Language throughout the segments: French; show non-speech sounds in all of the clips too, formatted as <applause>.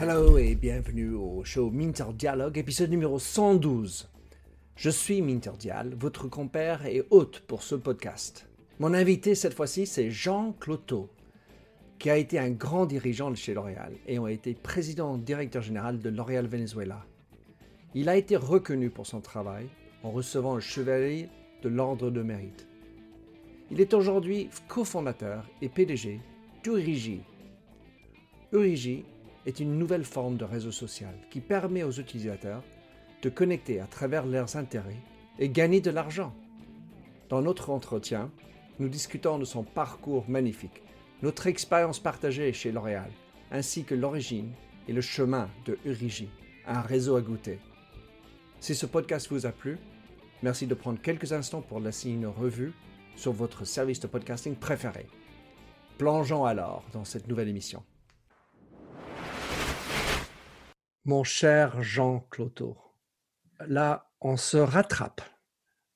Hello et bienvenue au show Minter Dialogue, épisode numéro 112. Je suis Minter Dial, votre compère et hôte pour ce podcast. Mon invité cette fois-ci, c'est Jean Cloteau, qui a été un grand dirigeant chez L'Oréal et a été président directeur général de L'Oréal Venezuela. Il a été reconnu pour son travail en recevant le chevalier de l'Ordre de Mérite. Il est aujourd'hui cofondateur et PDG d'Urigi. Urigi est une nouvelle forme de réseau social qui permet aux utilisateurs de connecter à travers leurs intérêts et gagner de l'argent. Dans notre entretien, nous discutons de son parcours magnifique, notre expérience partagée chez L'Oréal, ainsi que l'origine et le chemin de Urigi, un réseau à goûter. Si ce podcast vous a plu, merci de prendre quelques instants pour laisser une revue sur votre service de podcasting préféré. Plongeons alors dans cette nouvelle émission. Mon cher Jean Cloteau, là, on se rattrape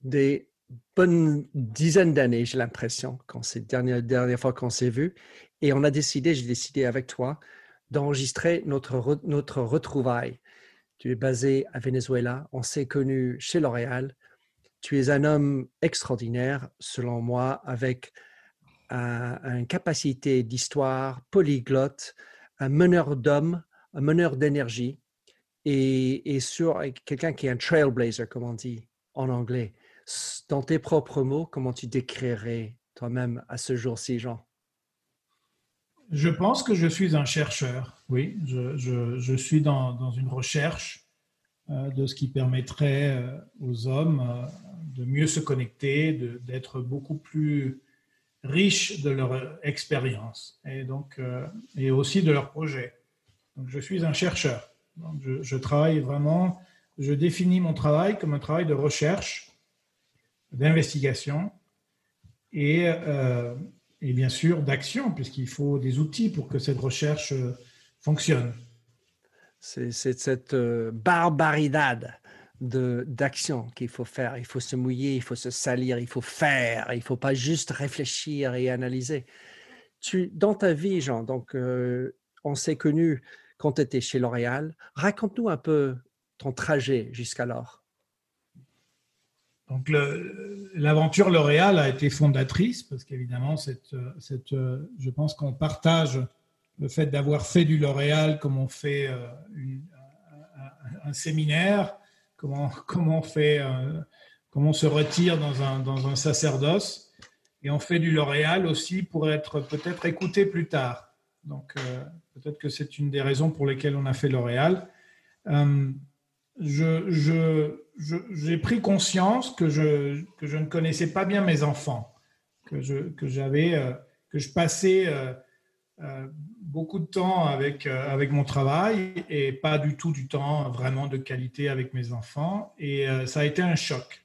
des bonnes dizaines d'années, j'ai l'impression, quand c'est la dernière, dernière fois qu'on s'est vu. Et on a décidé, j'ai décidé avec toi, d'enregistrer notre, notre retrouvaille. Tu es basé à Venezuela, on s'est connu chez L'Oréal. Tu es un homme extraordinaire, selon moi, avec une capacité d'histoire, polyglotte, un meneur d'hommes, un meneur d'énergie et, sur quelqu'un qui est un trailblazer, comme on dit en anglais. Dans tes propres mots, comment tu décrirais toi-même à ce jour-ci, Jean? Je pense que je suis un chercheur, oui. Je, suis dans, une recherche de ce qui permettrait euh, aux hommes euh, de mieux se connecter, d'être beaucoup plus riches de leur expérience et, donc, euh, et aussi de leur projet. Donc, je suis un chercheur. je, travaille vraiment, je définis mon travail comme un travail de recherche, d'investigation et, euh, et bien sûr d'action, puisqu'il faut des outils pour que cette recherche fonctionne. C'est cette euh, barbaridade d'action qu'il faut faire. Il faut se mouiller, il faut se salir, il faut faire. Il ne faut pas juste réfléchir et analyser. Tu, dans ta vie, Jean, donc, euh, on s'est connu quand tu étais chez L'Oréal. Raconte-nous un peu ton trajet jusqu'alors. Donc, l'aventure L'Oréal a été fondatrice parce qu'évidemment, cette, cette, je pense qu'on partage le fait d'avoir fait du L'Oréal comme on fait euh, un, séminaire, comment, <laughs> comment, on fait, euh, comment on se retire dans un, dans un sacerdoce. Et on fait du L'Oréal aussi pour être peut-être écouté plus tard. Donc, euh, peut-être que c'est une des raisons pour lesquelles on a fait L'Oréal. Je, j'ai pris conscience que je, que je ne connaissais pas bien mes enfants, que, je, que, j'avais, que je passais beaucoup de temps avec, avec mon travail et pas du tout du temps vraiment de qualité avec mes enfants. Et ça a été un choc.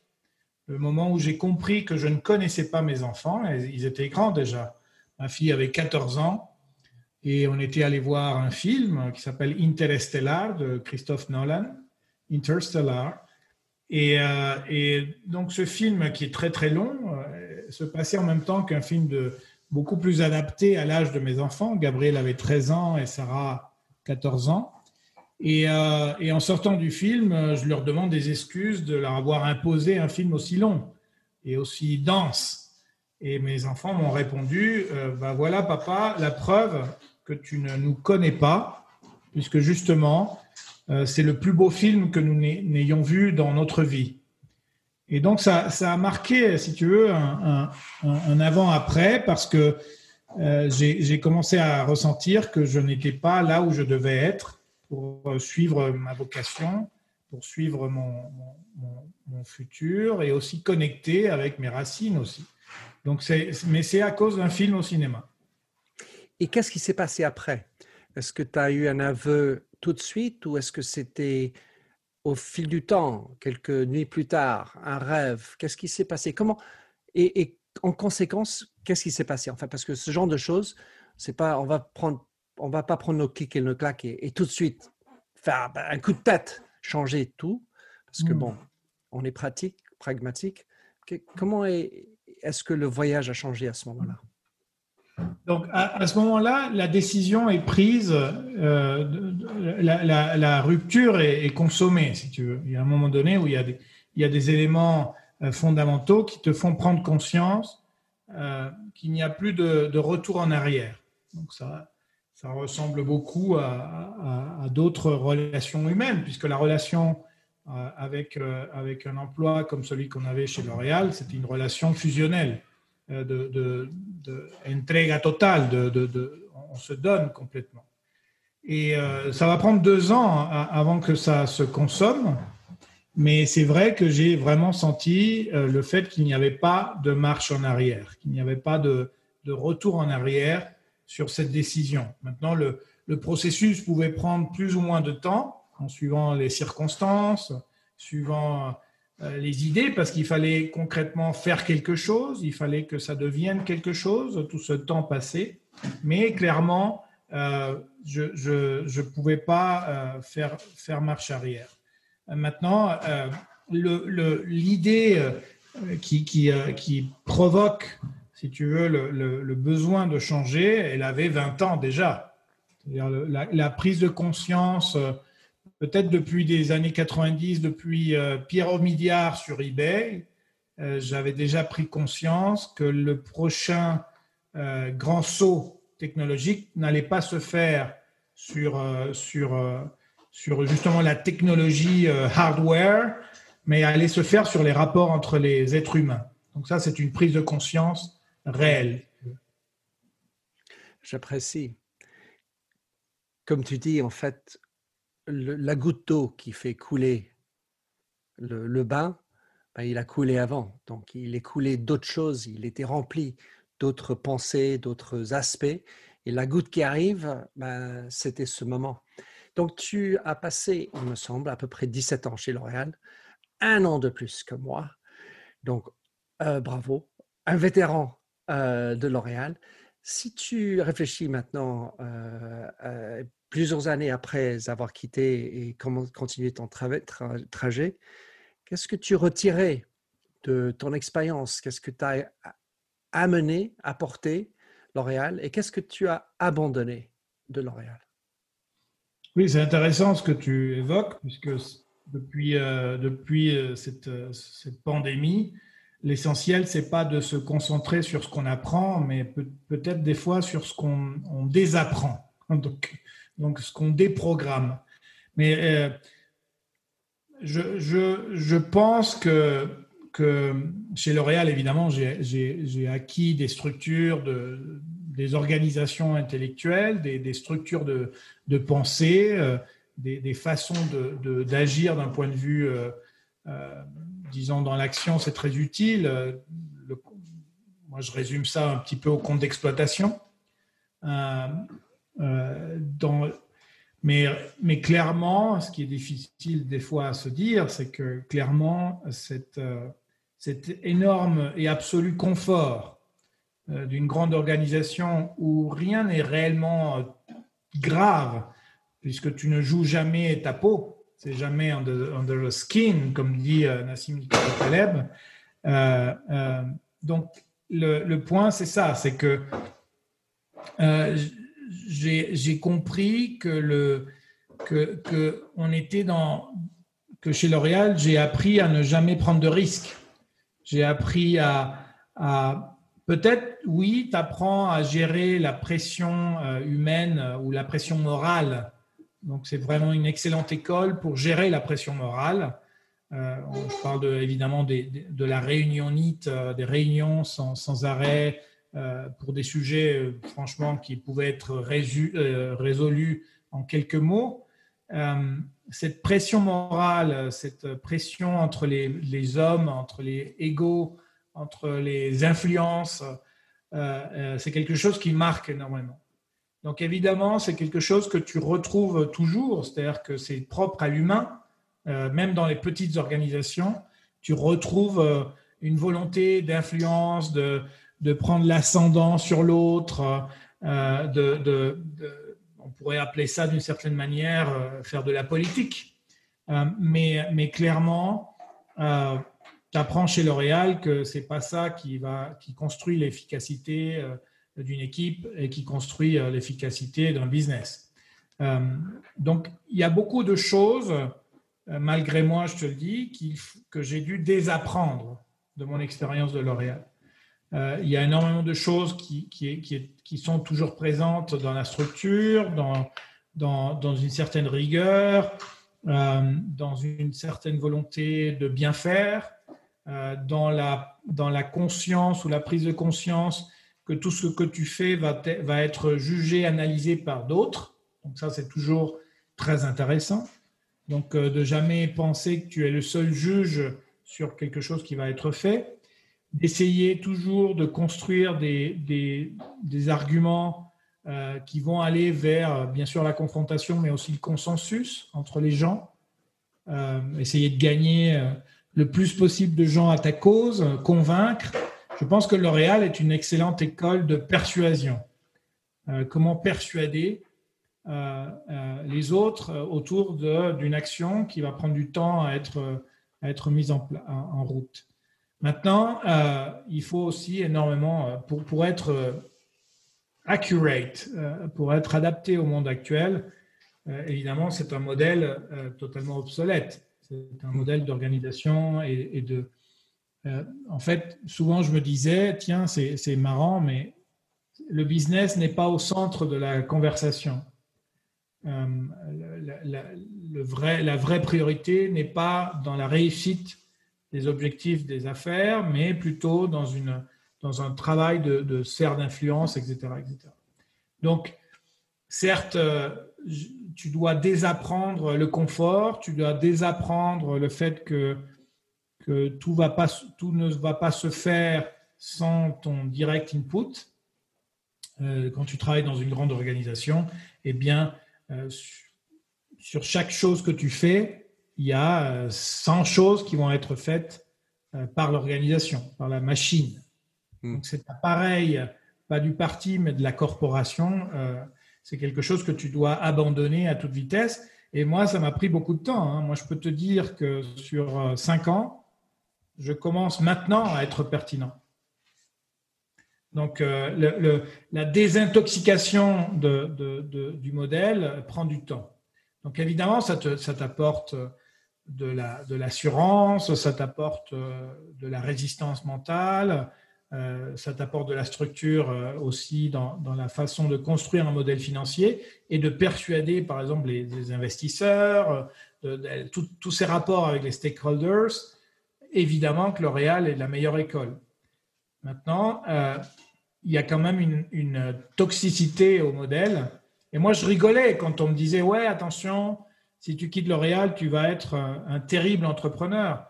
Le moment où j'ai compris que je ne connaissais pas mes enfants, ils étaient grands déjà. Ma fille avait 14 ans et on était allé voir un film qui s'appelle Interstellar de Christophe Nolan. Interstellar. Et, euh, et, donc ce film qui est très très long euh, se passait en même temps qu'un film de beaucoup plus adapté à l'âge de mes enfants. Gabriel avait 13 ans et Sarah 14 ans. Et, euh, et, en sortant du film, je leur demande des excuses de leur avoir imposé un film aussi long et aussi dense. Et mes enfants m'ont répondu, ben voilà papa, la preuve que tu ne nous connais pas, puisque justement, euh, c'est le plus beau film que nous n'ayons vu dans notre vie. Et donc, ça, a marqué, si tu veux, un, avant-après parce que euh, j'ai commencé à ressentir que je n'étais pas là où je devais être pour suivre ma vocation, pour suivre mon futur et aussi connecter avec mes racines aussi. Donc, mais c'est à cause d'un film au cinéma. Et qu'est-ce qui s'est passé après? Est-ce que tu as eu un aveu tout de suite ou est-ce que c'était au fil du temps, quelques nuits plus tard, un rêve Qu'est-ce qui s'est passé? Comment et, et, en conséquence, qu'est-ce qui s'est passé Enfin, parce que ce genre de choses, c'est pas, on va prendre, on va pas prendre nos clics et nos claques et, et, tout de suite faire un coup de tête, changer tout, parce que mmh. bon, on est pratique, pragmatique. Comment est, est-ce que le voyage a changé à ce moment-là? Donc, à, ce moment-là, la décision est prise, euh, la, rupture est, consommée, si tu veux. Il y a un moment donné où il y a des, éléments euh, fondamentaux qui te font prendre conscience euh, qu'il n'y a plus de, retour en arrière. Donc, ça, ressemble beaucoup à, à, d'autres relations humaines, puisque la relation avec, avec un emploi comme celui qu'on avait chez L'Oréal, c'était une relation fusionnelle. Euh, de, de, de totale, on se donne complètement. Et euh, ça va prendre deux ans avant que ça se consomme, mais c'est vrai que j'ai vraiment senti euh, le fait qu'il n'y avait pas de marche en arrière, qu'il n'y avait pas de, retour en arrière sur cette décision. Maintenant, le, processus pouvait prendre plus ou moins de temps en suivant les circonstances, suivant les idées parce qu'il fallait concrètement faire quelque chose, il fallait que ça devienne quelque chose, tout ce temps passé. Mais clairement, euh, je ne pouvais pas euh, faire, faire marche arrière. Maintenant, l'idée qui, qui, qui, provoque, si tu veux, le, le, besoin de changer, elle avait 20 ans déjà. La, prise de conscience peut-être depuis des années 90, depuis euh, Pierre Omidyar sur eBay, euh, j'avais déjà pris conscience que le prochain euh, grand saut technologique n'allait pas se faire sur, sur, sur justement la technologie hardware, mais allait se faire sur les rapports entre les êtres humains. Donc ça, c'est une prise de conscience réelle. J'apprécie. Comme tu dis, en fait, la goutte d'eau qui fait couler le, bain, ben, il a coulé avant. Donc, il est coulé d'autres choses, il était rempli d'autres pensées, d'autres aspects. Et la goutte qui arrive, ben, c'était ce moment. Donc, tu as passé, il me semble, à peu près 17 ans chez L'Oréal, un an de plus que moi. Donc, euh, bravo, un vétéran euh, de L'Oréal. Si tu réfléchis maintenant euh, plusieurs années après avoir quitté et continué ton trajet, qu'est-ce que tu retirais de ton expérience? Qu'est-ce que tu as amené, apporté L'Oréal et qu'est-ce que tu as abandonné de L'Oréal? Oui, c'est intéressant ce que tu évoques, puisque depuis, euh, depuis euh, cette, cette, pandémie, l'essentiel, c'est pas de se concentrer sur ce qu'on apprend, mais peut-être des fois sur ce qu'on désapprend. <laughs> Donc, donc ce qu'on déprogramme. Mais euh, je, je, je, pense que, que chez L'Oréal, évidemment, j'ai acquis des structures, de, des organisations intellectuelles, des, des structures de, de pensée, euh, des, des, façons d'agir d'un point de vue, euh, disons, dans l'action, c'est très utile. moi, je résume ça un petit peu au compte d'exploitation. Euh, mais, clairement, ce qui est difficile des fois à se dire, c'est que clairement, euh, cet énorme et absolu confort euh, d'une grande organisation où rien n'est réellement grave, puisque tu ne joues jamais ta peau, c'est jamais under, the skin, comme dit Nassim Taleb. donc, le point, c'est ça, c'est que j'ai compris que on était dans que chez L'Oréal, j'ai appris à ne jamais prendre de risques. J'ai appris à, peut-être oui, tu apprends à gérer la pression euh, humaine euh, ou la pression morale. Donc c'est vraiment une excellente école pour gérer la pression morale. Euh, je parle de, évidemment de, la réunion NIT, des réunions sans, arrêt, euh, pour des sujets, euh, franchement, qui pouvaient être euh, résolus en quelques mots. cette pression morale, cette pression entre les hommes, entre les égaux, entre les influences, c'est quelque chose qui marque énormément. Donc évidemment, c'est quelque chose que tu retrouves toujours, c'est-à-dire que c'est propre à l'humain, même dans les petites organisations, tu retrouves une volonté d'influence, de, de prendre l'ascendant sur l'autre, euh, on pourrait appeler ça d'une certaine manière euh, faire de la politique. Euh, mais, clairement, tu apprends chez L'Oréal que c'est pas ça qui construit l'efficacité, d'une équipe et qui construit l'efficacité d'un business. donc, il y a beaucoup de choses, malgré moi, je te le dis, que j'ai dû désapprendre de mon expérience de L'Oréal. Il y a énormément de choses qui, sont toujours présentes dans la structure, dans, une certaine rigueur, euh, dans une certaine volonté de bien faire, euh, dans, la, conscience ou la prise de conscience que tout ce que tu fais va, va être jugé, analysé par d'autres. Donc ça, c'est toujours très intéressant. Donc euh, de jamais penser que tu es le seul juge sur quelque chose qui va être fait, d'essayer toujours de construire des, arguments euh, qui vont aller vers, euh, bien sûr, la confrontation, mais aussi le consensus entre les gens. Euh, essayer de gagner le plus possible de gens à ta cause, convaincre. Je pense que L'Oréal est une excellente école de persuasion. comment persuader les autres autour d'une action qui va prendre du temps à être, mise en route. Maintenant, il faut aussi énormément, pour, pour être accurate euh, pour être adapté au monde actuel, euh, évidemment, c'est un modèle euh, totalement obsolète. C'est un modèle d'organisation et, de. en fait, souvent, je me disais, tiens, c'est marrant, mais le business n'est pas au centre de la conversation. la, la vraie priorité n'est pas dans la réussite des objectifs des affaires, mais plutôt dans une dans un travail de, de sphère d'influence, etc., etc. Donc, certes, euh, tu dois désapprendre le confort, tu dois désapprendre le fait que, que tout, tout ne va pas se faire sans ton direct input. Euh, quand tu travailles dans une grande organisation, eh bien, euh, sur chaque chose que tu fais, il y a 100 choses qui vont être faites par l'organisation, par la machine. Hmm. Donc cet appareil, pas du parti, mais de la corporation, euh, c'est quelque chose que tu dois abandonner à toute vitesse. Et moi, ça m'a pris beaucoup de temps. Hein. Moi, je peux te dire que sur euh, cinq ans, je commence maintenant à être pertinent. Donc, euh, la désintoxication du modèle prend du temps. Donc, évidemment, ça t'apporte de l'assurance, ça t'apporte de la résistance mentale, euh, ça t'apporte de la structure euh, aussi dans, la façon de construire un modèle financier et de persuader, par exemple, les, investisseurs, euh, tous ces rapports avec les stakeholders. Évidemment que L'Oréal est la meilleure école. Maintenant, il y a quand même une, une, toxicité au modèle. Et moi, je rigolais quand on me disait, ouais, attention, si tu quittes L'Oréal, tu vas être un terrible entrepreneur.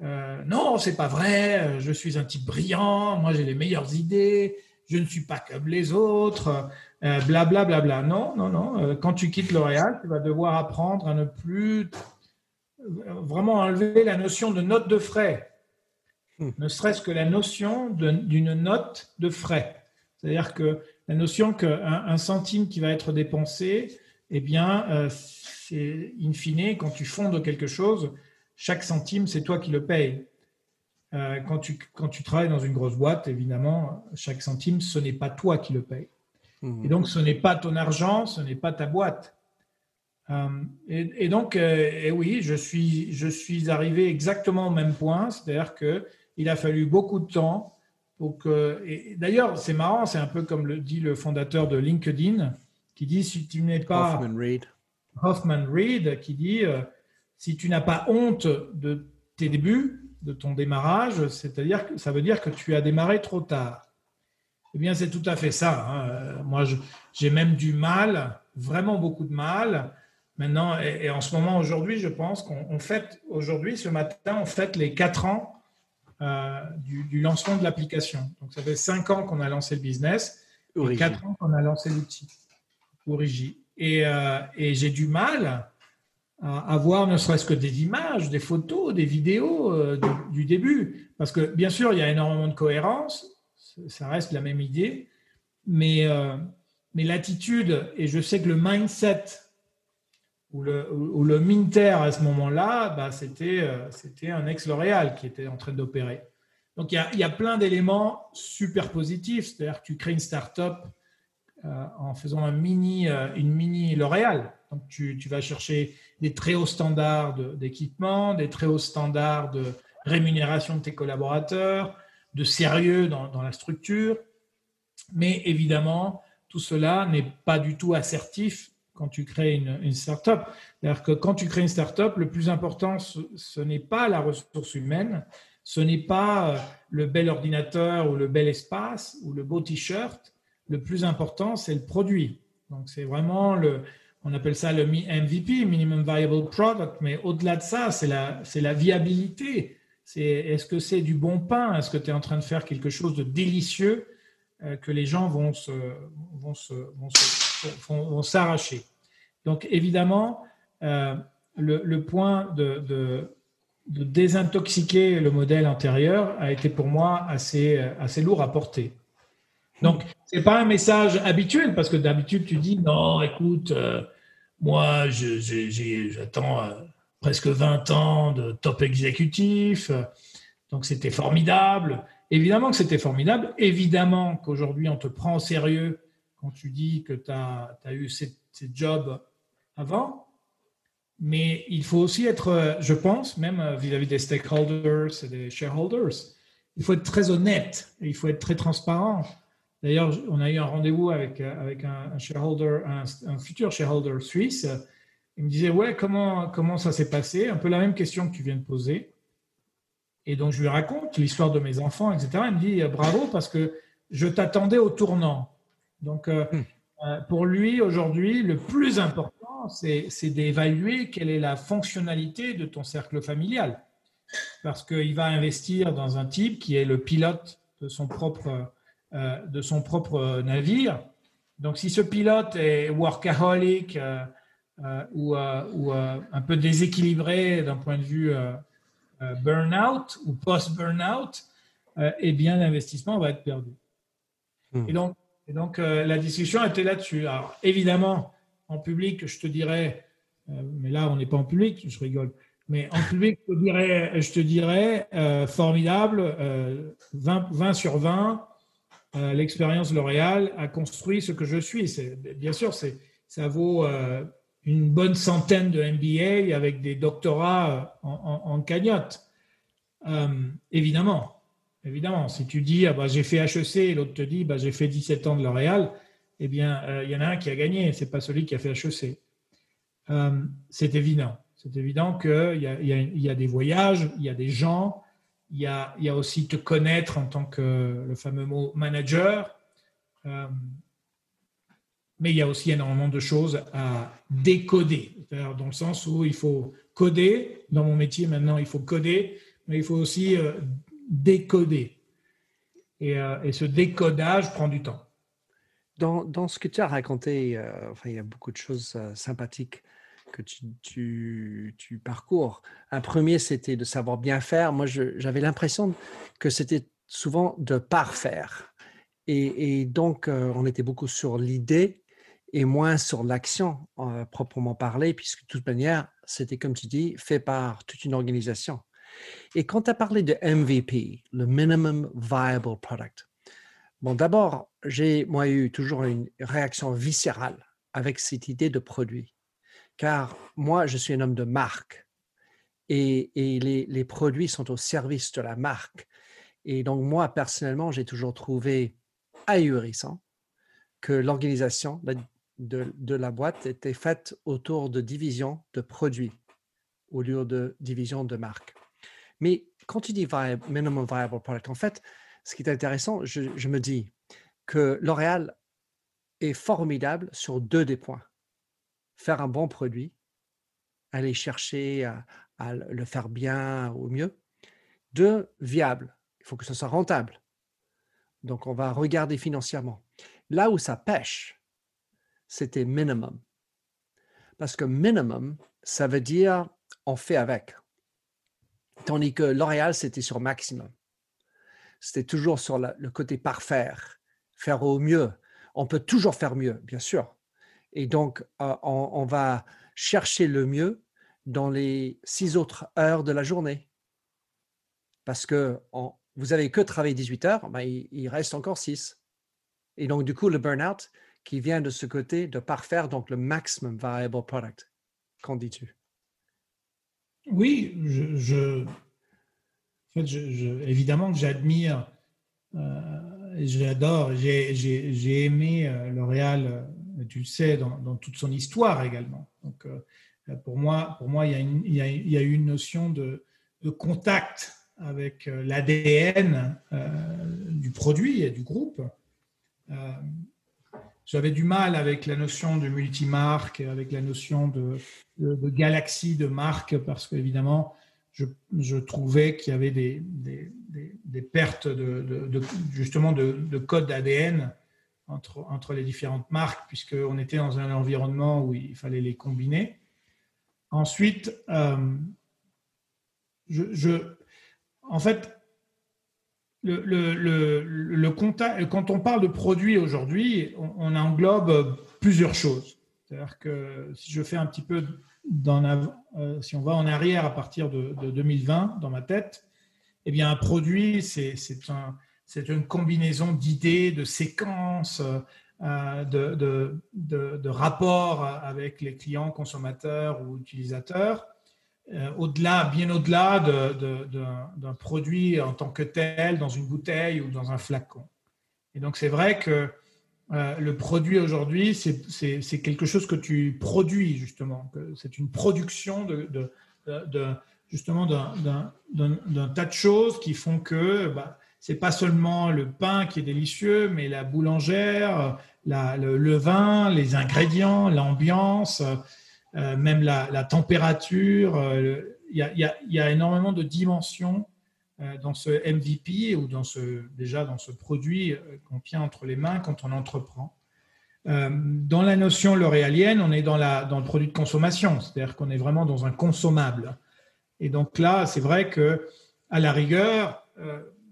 Euh, non, c'est pas vrai, euh, je suis un type brillant, moi j'ai les meilleures idées, je ne suis pas comme les autres, blablabla. Euh, bla, bla, Non, non, non. Euh, quand tu quittes L'Oréal, tu vas devoir apprendre à ne plus vraiment enlever la notion de note de frais, hmm. ne serait-ce que la notion d'une note de frais. C'est-à-dire que la notion qu'un un centime qui va être dépensé, eh bien, c'est in fine, quand tu fondes quelque chose, chaque centime, c'est toi qui le payes. Euh, quand, tu, quand tu travailles dans une grosse boîte, évidemment, chaque centime, ce n'est pas toi qui le payes. Mmh. Et donc, ce n'est pas ton argent, ce n'est pas ta boîte. Euh, et, donc, euh, et oui, je suis, je suis arrivé exactement au même point, c'est-à-dire qu'il a fallu beaucoup de temps pour que. D'ailleurs, c'est marrant, c'est un peu comme le dit le fondateur de LinkedIn, qui dit si tu n'es pas. Hoffman Reed. Hoffman Reed, qui dit si tu n'as pas honte de tes débuts, de ton démarrage, c'est-à-dire que ça veut dire que tu as démarré trop tard. Eh bien, c'est tout à fait ça. Hein. Moi, j'ai même du mal, vraiment beaucoup de mal. Maintenant, et, en ce moment, aujourd'hui, je pense qu'on fête, aujourd'hui, ce matin, on fête les quatre ans euh, du, lancement de l'application. Donc, ça fait cinq ans qu'on a lancé le business, et quatre ans qu'on a lancé l'outil, Euh, et j'ai du mal à avoir ne serait-ce que des images, des photos, des vidéos euh, du, début. Parce que bien sûr, il y a énormément de cohérence, ça reste la même idée, mais, euh, l'attitude, et je sais que le mindset ou le, ou le Minter à ce moment-là, bah, c'était, c'était un ex-L'Oréal qui était en train d'opérer. Donc, il y a, plein d'éléments super positifs. C'est-à-dire que tu crées une start-up euh, en faisant un mini, euh, une mini L'Oréal. Donc, tu, vas chercher des très hauts standards d'équipement, des très hauts standards de rémunération de tes collaborateurs, de sérieux dans, la structure. Mais évidemment, tout cela n'est pas du tout assertif quand tu crées une, start-up. C'est-à-dire que quand tu crées une start-up, le plus important, ce n'est pas la ressource humaine, ce n'est pas euh, le bel ordinateur ou le bel espace ou le beau t-shirt. Le plus important, c'est le produit. Donc, c'est vraiment le, on appelle ça le MVP, Minimum Viable Product, mais au-delà de ça, c'est la, la viabilité. C'est, est-ce que c'est du bon pain? Est-ce que tu es en train de faire quelque chose de délicieux euh, que les gens vont, se, vont, se, vont, s'arracher? Donc, évidemment, euh, le, point de, de désintoxiquer le modèle antérieur a été pour moi assez, assez lourd à porter. Donc, ce n'est pas un message habituel parce que d'habitude, tu dis non, écoute, euh, moi, j'attends euh, presque 20 ans de top exécutif, donc c'était formidable. Évidemment que c'était formidable. Évidemment qu'aujourd'hui, on te prend au sérieux quand tu dis que tu as, eu ces, ces jobs avant. Mais il faut aussi être, je pense, même vis-à-vis des stakeholders et des shareholders, il faut être très honnête et il faut être très transparent. D'ailleurs, on a eu un rendez-vous avec, avec un, shareholder, un, futur shareholder suisse. Il me disait, ouais, comment, comment ça s'est passé? Un peu la même question que tu viens de poser. Et donc, je lui raconte l'histoire de mes enfants, etc. Il me dit, bravo, parce que je t'attendais au tournant. Donc, euh, hmm. euh, pour lui, aujourd'hui, le plus important, c'est d'évaluer quelle est la fonctionnalité de ton cercle familial. Parce qu'il va investir dans un type qui est le pilote de son propre, euh, de son propre navire. Donc, si ce pilote est workaholic euh, euh, ou, ou un peu déséquilibré d'un point de vue burn-out ou post-burn-out, eh bien, l'investissement va être perdu. Hmm. Et donc, et donc la discussion était là-dessus. Alors, évidemment, en public, je te dirais, mais là, on n'est pas en public, je rigole, mais en public, je te dirais, je te dirais euh, formidable, 20, euh, 20, sur 20, l'expérience L'Oréal a construit ce que je suis. Bien sûr, ça vaut une bonne centaine de MBA avec des doctorats en, cagnotte. évidemment, évidemment, si tu dis ah bah, j'ai fait HEC et l'autre te dit bah, j'ai fait 17 ans de L'Oréal, eh bien, euh, il y en a un qui a gagné, ce n'est pas celui qui a fait HEC. Euh, c'est évident. C'est évident qu'il y, a des voyages, il y a des gens, il y a, aussi te connaître en tant que le fameux mot manager. Euh, mais il y a aussi énormément de choses à décoder, dans le sens où il faut coder. Dans mon métier maintenant, il faut coder, mais il faut aussi décoder. Et, et ce décodage prend du temps. Dans, dans, ce que tu as raconté, euh, enfin, il y a beaucoup de choses euh, sympathiques que tu, parcours. Un premier, c'était de savoir bien faire. Moi, j'avais l'impression que c'était souvent de parfaire. Et, et donc, euh, on était beaucoup sur l'idée et moins sur l'action proprement parlé, puisque de toute manière, c'était, comme tu dis, fait par toute une organisation. Et quand tu as parlé de MVP, le Minimum Viable Product, Bon, d'abord, j'ai moi eu toujours une réaction viscérale avec cette idée de produit, car moi, je suis un homme de marque et, les, produits sont au service de la marque. Et donc, moi, personnellement, j'ai toujours trouvé ahurissant que l'organisation de, la boîte était faite autour de divisions de produits au lieu de divisions de marque. Mais quand tu dis minimum viable product, en fait, ce qui est intéressant, je, me dis que L'Oréal est formidable sur deux des points. Faire un bon produit, aller chercher à, le faire bien au mieux. Deux, viable. Il faut que ce soit rentable. Donc, on va regarder financièrement. Là où ça pêche, c'était minimum. Parce que minimum, ça veut dire on fait avec. Tandis que L'Oréal, c'était sur maximum c'était toujours sur le côté parfaire, faire au mieux. On peut toujours faire mieux, bien sûr. Et donc, euh, on, va chercher le mieux dans les six autres heures de la journée. Parce que vous avez que travaillé 18 heures, ben, il, reste encore 6. Et donc, du coup, le burn-out qui vient de ce côté de parfaire donc le maximum viable product. Qu'en dis-tu? Oui, je, évidemment que j'admire euh, et j'adore, j'ai aimé euh, L'Oréal, euh, tu le sais, dans, toute son histoire également. Donc, pour moi, pour moi il, y a une, une notion de, de contact avec l'ADN du produit et du groupe. J'avais du mal avec la notion de multimarque, avec la notion de, de, galaxie de marques, parce qu'évidemment, je, trouvais qu'il y avait des, pertes de, justement de, code ADN entre, les différentes marques, puisqu'on était dans un environnement où il fallait les combiner. Ensuite, euh, en fait, le, le, quand on parle de produits aujourd'hui, on, englobe plusieurs choses. C'est-à-dire que si je fais un petit peu euh, si on va en arrière à partir de, 2020 dans ma tête, eh bien un produit, c'est un, une combinaison d'idées, de séquences, euh, de, de, de, rapports avec les clients, consommateurs ou utilisateurs. Euh, au-delà, bien au-delà d'un produit en tant que tel, dans une bouteille ou dans un flacon. Et donc, c'est vrai que euh, le produit aujourd'hui, c'est quelque chose que tu produis, justement. C'est une production de, de, justement d'un tas de choses qui font que bah, c'est pas seulement le pain qui est délicieux, mais la boulangère, la, le, vin, les ingrédients, l'ambiance. Euh, même la, température. Euh, il y, a, énormément de dimensions euh, dans ce MVP ou dans ce, déjà dans ce produit qu'on tient entre les mains quand on entreprend. dans la notion l'oréalienne, on est dans, dans le produit de consommation, c'est-à-dire qu'on est vraiment dans un consommable. Et donc là, c'est vrai que à la rigueur,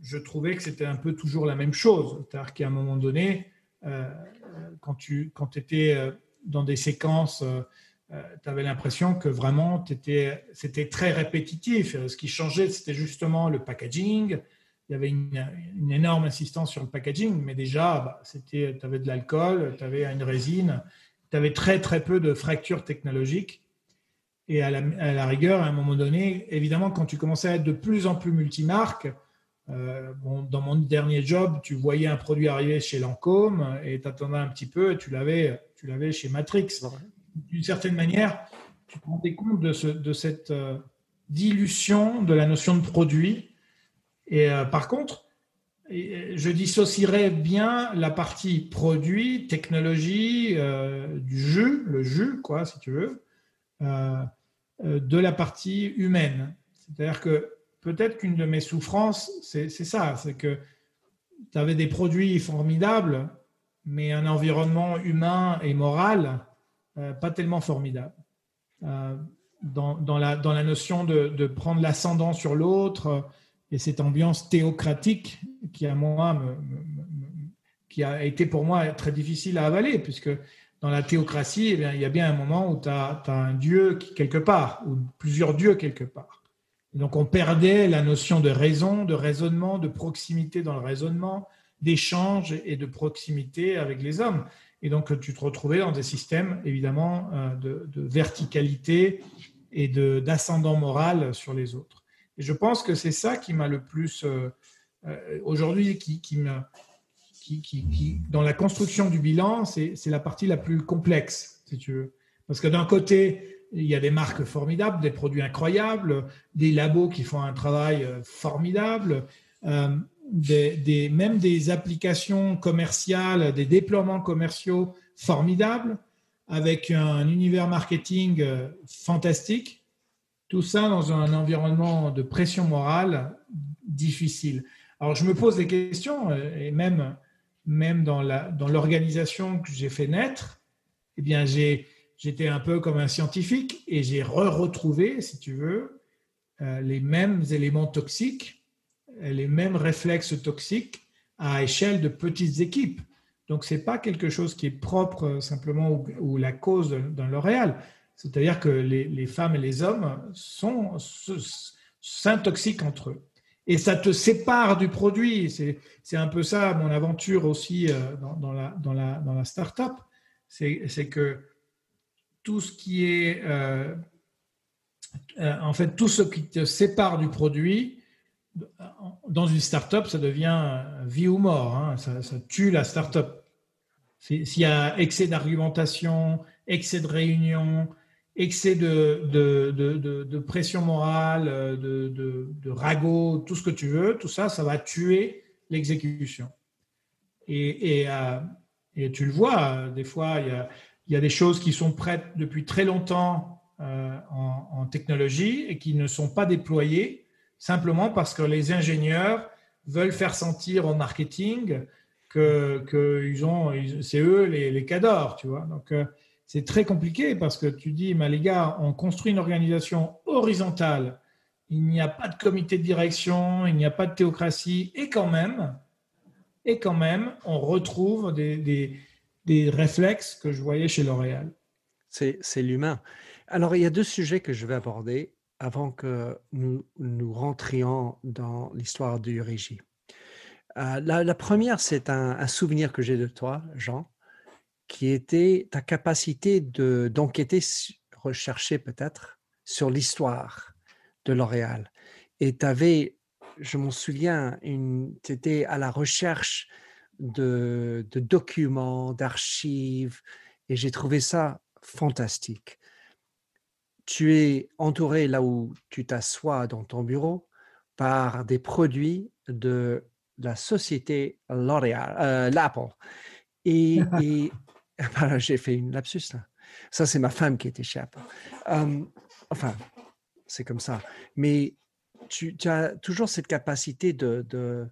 je trouvais que c'était un peu toujours la même chose. C'est-à-dire qu'à un moment donné, quand tu quand étais dans des séquences euh, tu avais l'impression que vraiment c'était très répétitif. Ce qui changeait, c'était justement le packaging. Il y avait une, énorme insistance sur le packaging, mais déjà, bah, tu avais de l'alcool, tu avais une résine, tu avais très très peu de fractures technologiques. Et à la, rigueur, à un moment donné, évidemment, quand tu commençais à être de plus en plus multimarque, euh, bon, dans mon dernier job, tu voyais un produit arriver chez Lancôme et tu attendais un petit peu et tu l'avais chez Matrix d'une certaine manière, tu te rendais compte de, ce, de cette euh, dilution de la notion de produit. Et euh, par contre, je dissocierais bien la partie produit, technologie, du jus, le jus, quoi, si tu veux, de la partie humaine. C'est-à-dire que peut-être qu'une de mes souffrances, c'est ça, c'est que tu avais des produits formidables, mais un environnement humain et moral euh, pas tellement formidable. Euh, dans, la, notion de, prendre l'ascendant sur l'autre et cette ambiance théocratique qui, à moi, me, qui a été pour moi très difficile à avaler, puisque dans la théocratie, eh il y a bien un moment où tu as, un dieu quelque part, ou plusieurs dieux quelque part. Donc on perdait la notion de raison, de raisonnement, de proximité dans le raisonnement, d'échange et de proximité avec les hommes. Et donc, tu te retrouvais dans des systèmes, évidemment, euh, de, verticalité et d'ascendant moral sur les autres. Et je pense que c'est ça qui m'a le plus, euh, euh, aujourd'hui, qui, dans la construction du bilan, c'est la partie la plus complexe, si tu veux. Parce que d'un côté, il y a des marques formidables, des produits incroyables, des labos qui font un travail formidable des, même des applications commerciales, des déploiements commerciaux formidables, avec un univers marketing euh, fantastique. Tout ça dans un environnement de pression morale difficile. Alors je me pose des questions, euh, et même, même dans l'organisation dans que j'ai fait naître, eh bien j'étais un peu comme un scientifique et j'ai re-retrouvé, si tu veux, euh, les mêmes éléments toxiques les mêmes réflexes toxiques à échelle de petites équipes. Donc, ce n'est pas quelque chose qui est propre euh, simplement ou, la cause d'un L'Oréal. C'est-à-dire que les, femmes et les hommes sont s'intoxiquent entre eux. et ça te sépare du produit. C'est un peu ça mon aventure aussi euh, dans, la, dans, la, dans la startup. C'est que tout ce qui est, euh, euh, en fait, tout ce qui te sépare du produit, dans une startup, ça devient vie ou mort. Hein. Ça, tue la startup. S'il y a excès d'argumentation, excès de réunion, excès de, de, pression morale, de, de, ragot, tout ce que tu veux, tout ça, ça va tuer l'exécution. Et, et, euh, et, tu le vois, des fois, il y, a, il y, a, des choses qui sont prêtes depuis très longtemps euh, en, en, technologie et qui ne sont pas déployées simplement parce que les ingénieurs veulent faire sentir au marketing que, que ils ont, c'est eux les, les cadors, tu vois. Donc, euh, c'est très compliqué parce que tu dis, mais les gars, on construit une organisation horizontale, il n'y a pas de comité de direction, il n'y a pas de théocratie, et quand même, et quand même, on retrouve des, réflexes que je voyais chez L'Oréal. C'est l'humain. Alors, il y a deux sujets que je vais aborder avant que nous, rentrions dans l'histoire du régie. Euh, la, première, c'est un souvenir que j'ai de toi, Jean qui était ta capacité d'enquêter, rechercher peut-être sur l'histoire de L'Oréal. Et tu avais, je m'en souviens, tu étais à la recherche de, de documents, d'archives, et j'ai trouvé ça fantastique. Tu es entouré là où tu t'assois dans ton bureau par des produits de la société L'Oréal, euh, l'Apple. Et, et, <laughs> <laughs> j'ai fait une lapsus là. Ça, c'est ma femme qui était chez Apple. enfin, c'est comme ça. Mais tu, as toujours cette capacité de, de,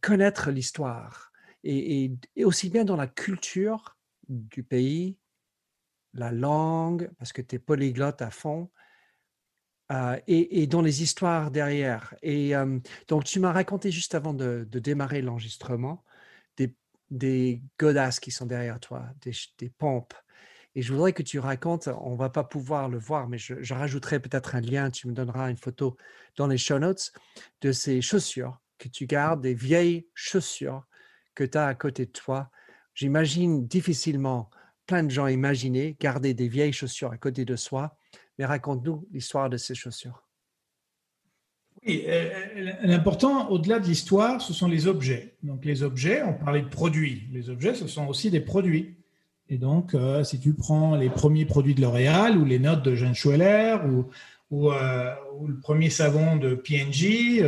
connaître l'histoire. Et, aussi bien dans la culture du pays, la langue, parce que tu es polyglotte à fond, euh, et, dans les histoires derrière. Et donc, tu m'as raconté juste avant de, de démarrer l'enregistrement des godasses qui sont derrière toi, des, pompes. Et je voudrais que tu racontes, on va pas pouvoir le voir, mais je, rajouterai peut-être un lien, tu me donneras une photo dans les show notes de ces chaussures que tu gardes, des vieilles chaussures que tu as à côté de toi. J'imagine difficilement, plein de gens imaginer garder des vieilles chaussures à côté de soi, mais raconte-nous l'histoire de ces chaussures. Oui, euh, euh, l'important, au-delà de l'histoire, ce sont les objets. Donc les objets, on parlait de produits. Les objets, ce sont aussi des produits. Et donc, euh, si tu prends les premiers produits de L'Oréal ou les notes de Jeanne Schweller ou, ou, le premier savon de P&G,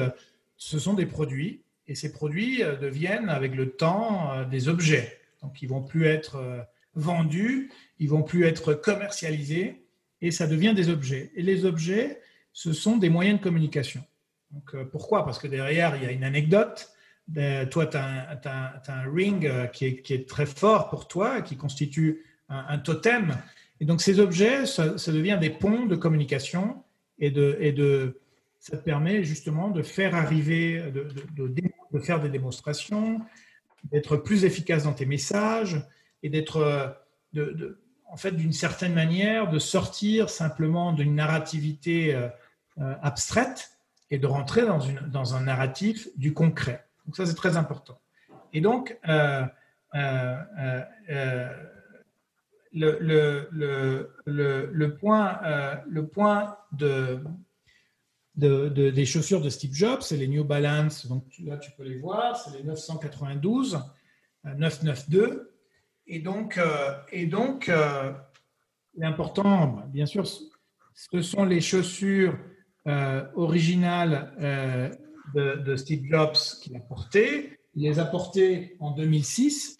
ce sont des produits. Et ces produits deviennent, avec le temps, des objets. Donc, ils vont plus être vendus, ils vont plus être commercialisés, et ça devient des objets. Et les objets, ce sont des moyens de communication. Donc, euh, pourquoi? Parce que derrière, il y a une anecdote. Euh, toi, tu as, un ring euh, qui est, très fort pour toi, qui constitue un, totem. Et donc, ces objets, ça, devient des ponts de communication et de, ça te permet justement de faire arriver, de, faire des démonstrations, d'être plus efficace dans tes messages et d'être, en fait, d'une certaine manière, de sortir simplement d'une narrativité abstraite et de rentrer dans, un narratif du concret. Donc ça, c'est très important. Et donc, euh, euh, euh, le, point, le point de, de, des chaussures de Steve Jobs, c'est les New Balance, donc là tu peux les voir, c'est les 992, 992. Et donc, et donc l'important, bien sûr, ce sont les chaussures euh, original euh, de, Steve Jobs qu'il a porté. Il les a portés en 2006.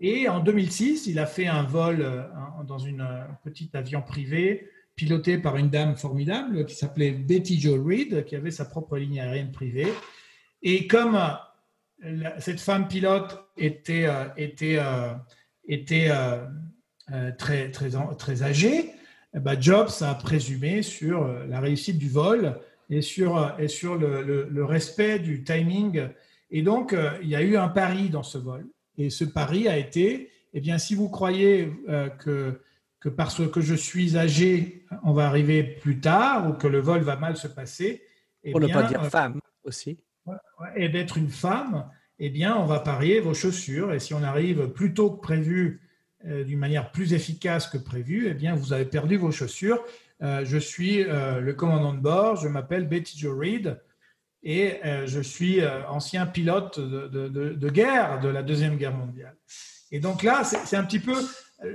Et en 2006, il a fait un vol euh, dans une petite avion privé piloté par une dame formidable qui s'appelait Betty Jo Reed, qui avait sa propre ligne aérienne privée. Et comme cette femme pilote était, était, était très, très, très âgée, eh ben, Jobs a présumé sur euh, la réussite du vol et sur, euh, et sur le, respect du timing. Et donc, euh, il y a eu un pari dans ce vol. Et ce pari a été, eh bien, si vous croyez que, que parce que je suis âgé, on va arriver plus tard ou que le vol va mal se passer, eh Pour ne pas dire femme. aussi. Et d'être une femme, eh bien, on va parier vos chaussures. Et si on arrive plus tôt que prévu, euh, d'une manière plus efficace que prévu, eh bien, vous avez perdu vos chaussures. Euh, je suis euh, le commandant de bord, je m'appelle Betty Joe Reed et je suis ancien pilote de, de, guerre de la Deuxième Guerre mondiale. Et donc là, c'est un petit peu,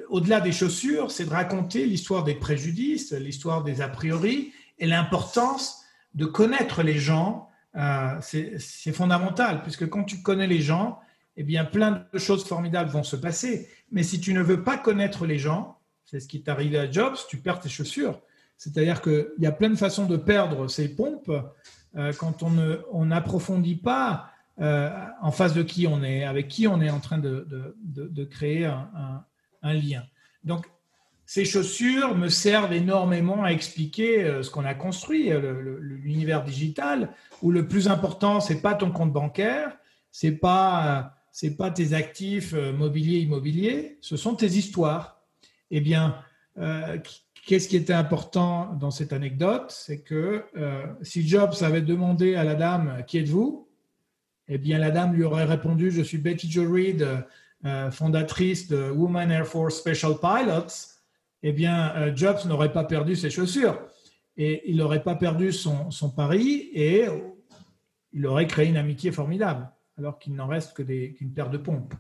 au-delà des chaussures, c'est de raconter l'histoire des préjudices, l'histoire des a priori et l'importance de connaître les gens. c'est fondamental, puisque quand tu connais les gens, eh bien, plein de choses formidables vont se passer. Mais si tu ne veux pas connaître les gens, c'est ce qui t'est arrivé à Jobs, tu perds tes chaussures. C'est-à-dire qu'il y a plein de façons de perdre ses pompes euh, quand on n'approfondit pas euh, en face de qui on est, avec qui on est en train de, créer un, lien. Donc, ces chaussures me servent énormément à expliquer euh, ce qu'on a construit, l'univers digital, où le plus important, c'est pas ton compte bancaire, c'est pas c'est pas tes actifs euh, mobiliers, immobiliers, ce sont tes histoires. Eh bien, euh, qu'est-ce qui était important dans cette anecdote C'est que euh, si Jobs avait demandé à la dame Qui êtes-vous? Eh bien, la dame lui aurait répondu Je suis Betty Jo Reed, fondatrice de Women Air Force Special Pilots. Eh bien, Jobs n'aurait pas perdu ses chaussures et il n'aurait pas perdu son, son pari et il aurait créé une amitié formidable alors qu'il n'en reste qu'une paire de pompes.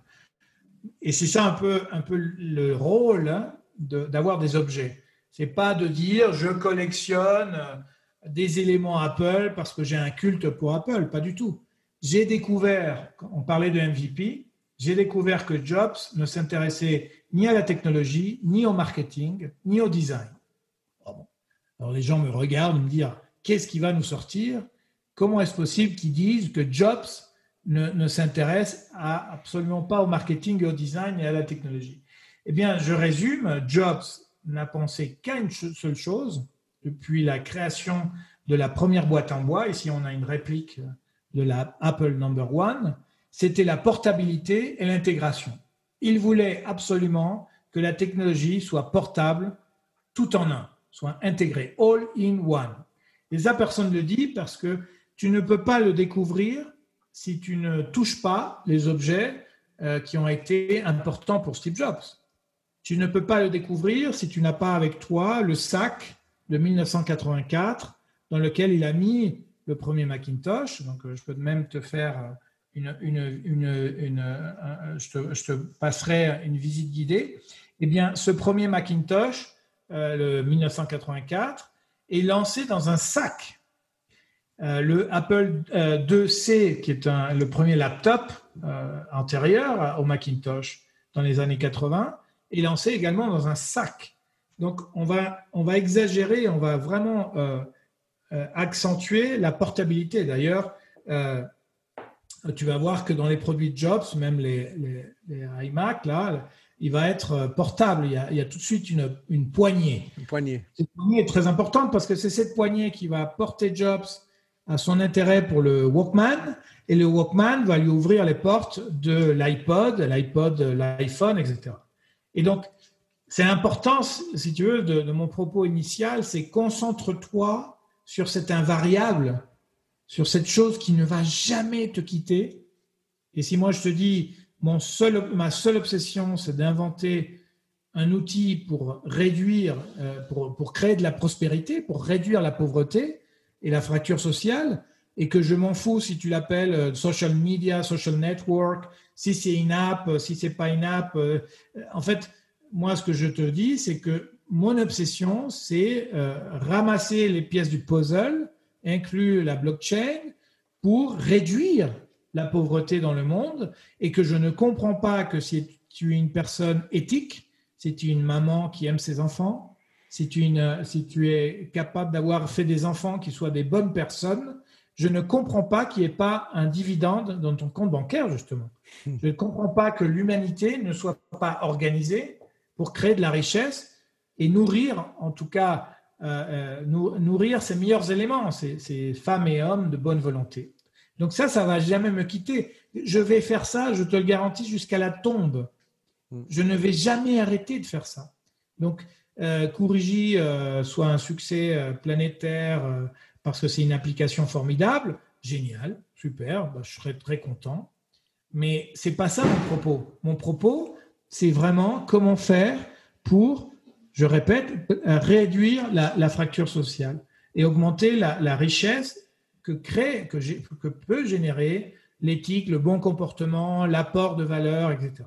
Et c'est ça un peu, un peu le rôle hein, d'avoir des objets. C'est pas de dire je collectionne des éléments Apple parce que j'ai un culte pour Apple, pas du tout. J'ai découvert, on parlait de MVP, j'ai découvert que Jobs ne s'intéressait ni à la technologie, ni au marketing, ni au design. Alors les gens me regardent, me disent qu'est-ce qui va nous sortir? Comment est-ce possible qu'ils disent que Jobs ne, s'intéresse absolument pas au marketing, au design et à la technologie? Eh bien, je résume, Jobs n'a pensé qu'à une seule chose depuis la création de la première boîte en bois. Ici, on a une réplique de la Apple Number One. C'était la portabilité et l'intégration. Il voulait absolument que la technologie soit portable tout en un, soit intégrée, all in one. Et ça, personne ne le dit parce que tu ne peux pas le découvrir si tu ne touches pas les objets euh, qui ont été importants pour Steve Jobs. Tu ne peux pas le découvrir si tu n'as pas avec toi le sac de 1984 dans lequel il a mis le premier Macintosh. Donc, euh, je peux même te faire euh, je, te, passerai une visite guidée. Eh bien, ce premier Macintosh, le 1984, est lancé dans un sac euh, le Apple euh, qui est le premier laptop euh, antérieur au Macintosh dans les années 80, est lancé également dans un sac. Donc on va exagérer, on va vraiment accentuer la portabilité. D'ailleurs, tu vas voir que dans les produits de Jobs, même les, les, iMac, là, il va être portable. Il y a, il y a tout de suite une, une poignée. Une poignée. Cette poignée est très importante parce que c'est cette poignée qui va porter Jobs à son intérêt pour le Walkman et le Walkman va lui ouvrir les portes de l'iPod, l'iPod, l'iPhone, etc. Et donc, c'est important, si tu veux, de, mon propos initial, c'est concentre-toi sur cet invariable, sur cette chose qui ne va jamais te quitter. Et si moi je te dis, mon ma seule obsession, c'est d'inventer un outil pour réduire, euh, pour, pour créer de la prospérité, pour réduire la pauvreté, et la fracture sociale, et que je m'en fous si tu l'appelles euh, social media, social network, si c'est une app, euh, si c'est pas une app. En fait, moi, ce que je te dis, c'est que mon obsession, c'est ramasser les pièces du puzzle, inclus la blockchain, pour réduire la pauvreté dans le monde, et que je ne comprends pas que si tu es une personne éthique, si tu es une maman qui aime ses enfants, si tu, si tu es capable d'avoir fait des enfants qui soient des bonnes personnes, je ne comprends pas qu'il n'y ait pas un dividende dans ton compte bancaire, justement. Je ne comprends pas que l'humanité ne soit pas organisée pour créer de la richesse et nourrir, en tout cas, euh, euh, nourrir ses meilleurs éléments, ces, femmes et hommes de bonne volonté. Donc ça, ça va jamais me quitter. Je vais faire ça, je te le garantis, jusqu'à la tombe. Mm. Je ne vais jamais arrêter de faire ça. Donc, euh, euh, soit un succès euh, planétaire parce que c'est une application formidable, génial, super, bah, je serais très content. Mais c'est pas ça mon propos. Mon propos, c'est vraiment comment faire pour, je répète, réduire la, fracture sociale et augmenter la, richesse que, que peut générer l'éthique, le bon comportement, l'apport de valeur, etc.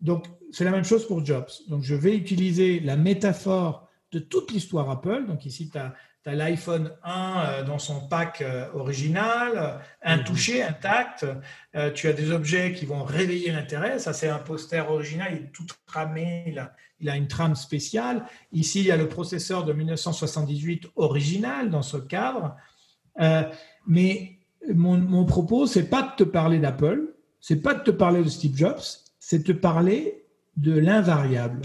Donc, c'est la même chose pour Jobs. Donc, je vais utiliser la métaphore de toute l'histoire Apple. Donc, ici, tu as, l'iPhone 1 euh, dans son pack euh, original, un mhm. intact. Euh, tu as des objets qui vont réveiller l'intérêt. Ça, c'est un poster original. Il est tout tramé. Il a, il a une trame spéciale. Ici, il y a le processeur de 1978 original dans ce cadre. mais mon, mon propos, c'est pas de te parler d'Apple, c'est pas de te parler de Steve Jobs, c'est de te parler de l'invariable.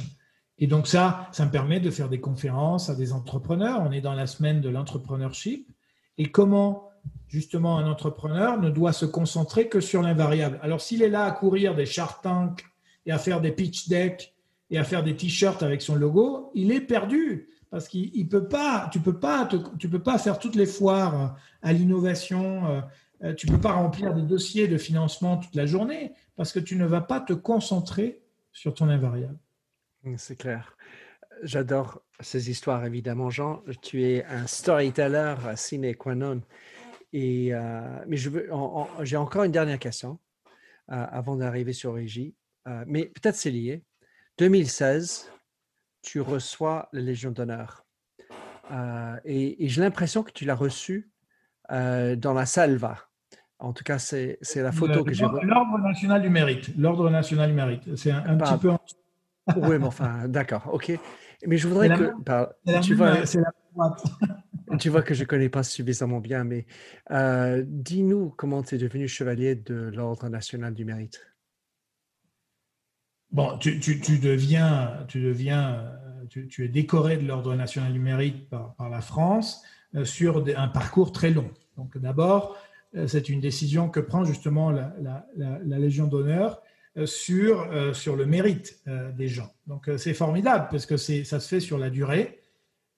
Et donc ça, ça me permet de faire des conférences à des entrepreneurs. On est dans la semaine de l'entrepreneurship. Et comment justement un entrepreneur ne doit se concentrer que sur l'invariable? Alors s'il est là à courir des Shark et à faire des pitch decks et à faire des t-shirts avec son logo, il est perdu parce qu'il peut pas, tu peux pas, tu peux pas faire toutes les foires à l'innovation. Euh, tu peux pas remplir des dossiers de financement toute la journée parce que tu ne vas pas te concentrer sur ton invariable. Mmh, c'est clair. J'adore ces histoires, évidemment, Jean. Tu es un storyteller sine qua non. Et, euh, mais je veux, j'ai encore une dernière question euh, avant d'arriver sur Régie. Euh, mais peut-être c'est lié. 2016, tu reçois la Légion d'honneur. et, j'ai l'impression que tu l'as reçue dans la salva. En tout cas, c'est la photo que j'ai. L'Ordre national du mérite. L'Ordre national du mérite. C'est un, petit peu oui, mais enfin, d'accord, ok. Mais je voudrais que. tu, vois, <laughs> tu vois que je ne connais pas suffisamment bien, mais euh, dis-nous comment tu es devenu chevalier de l'Ordre national du mérite. Bon, tu, deviens, tu, deviens tu, es décoré de l'Ordre national du mérite par, la France euh, sur un parcours très long. Donc d'abord, euh, c'est une décision que prend justement la, la Légion d'honneur sur, euh, sur le mérite euh, des gens. Donc c'est formidable parce que ça se fait sur la durée.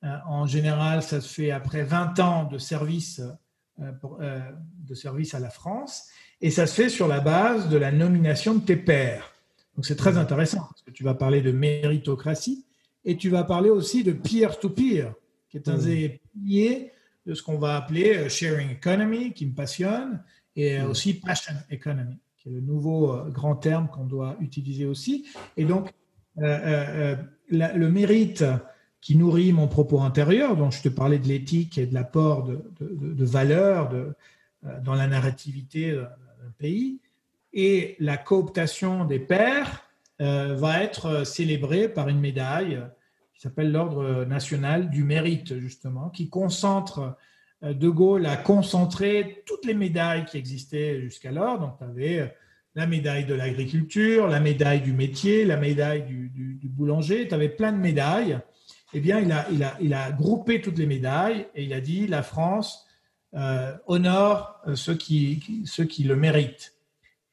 en général, ça se fait après 20 ans de service, de service à la France et ça se fait sur la base de la nomination de tes pairs. Donc c'est très intéressant parce que tu vas parler de méritocratie et tu vas parler aussi de peer-to-peer, qui est un des piliers de ce qu'on va appeler sharing economy, qui me passionne, et aussi passion economy le nouveau euh, grand terme qu'on doit utiliser aussi. Et donc, euh, euh, le mérite qui nourrit mon propos intérieur, dont je te parlais de l'éthique et de l'apport de, de, valeur de, dans la narrativité d'un pays, et la cooptation des pairs va être célébrée par une médaille qui s'appelle l'Ordre national du mérite, justement, qui concentre, De Gaulle a concentré toutes les médailles qui existaient jusqu'alors. Donc, tu avais la médaille de l'agriculture, la médaille du métier, la médaille du, boulanger, tu avais plein de médailles. Eh bien, il a, il, a, il a groupé toutes les médailles et il a dit la France euh, honore euh, ceux qui, ceux qui le méritent.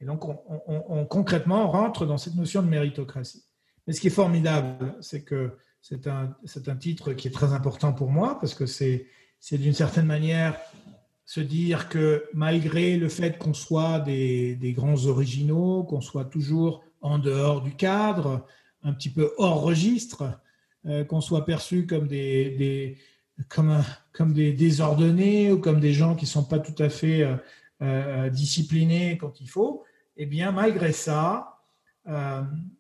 Et donc, on, concrètement rentre dans cette notion de méritocratie. Mais ce qui est formidable, c'est que c'est un, un titre qui est très important pour moi parce que c'est d'une certaine manière se dire que malgré le fait qu'on soit des, grands originaux, qu'on soit toujours en dehors du cadre, un petit peu hors registre, euh, qu'on soit perçu comme des, comme, comme, des désordonnés ou comme des gens qui ne sont pas tout à fait euh, euh, disciplinés quand il faut, eh bien malgré ça,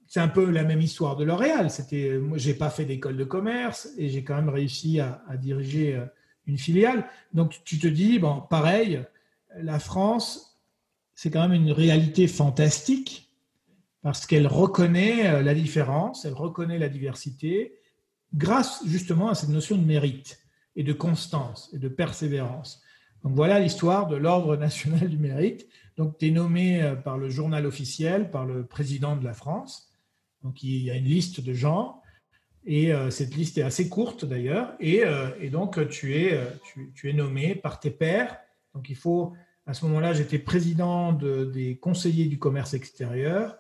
c'est un peu la même histoire de L'Oréal. C'était, moi, j'ai pas fait d'école de commerce et j'ai quand même réussi à diriger une filiale. Donc tu te dis, bon, pareil, la France, c'est quand même une réalité fantastique parce qu'elle reconnaît euh, la différence, elle reconnaît la diversité grâce justement à cette notion de mérite et de constance et de persévérance. Donc voilà l'histoire de l'Ordre <laughs> national du mérite. Donc tu es nommé euh, par le journal officiel, par le président de la France. Donc il y a une liste de gens et euh, cette liste est assez courte d'ailleurs. Et, euh, donc, tu es, euh, tu, es nommé par tes pairs. Donc, il faut, à ce moment-là, j'étais président des conseillers du commerce extérieur.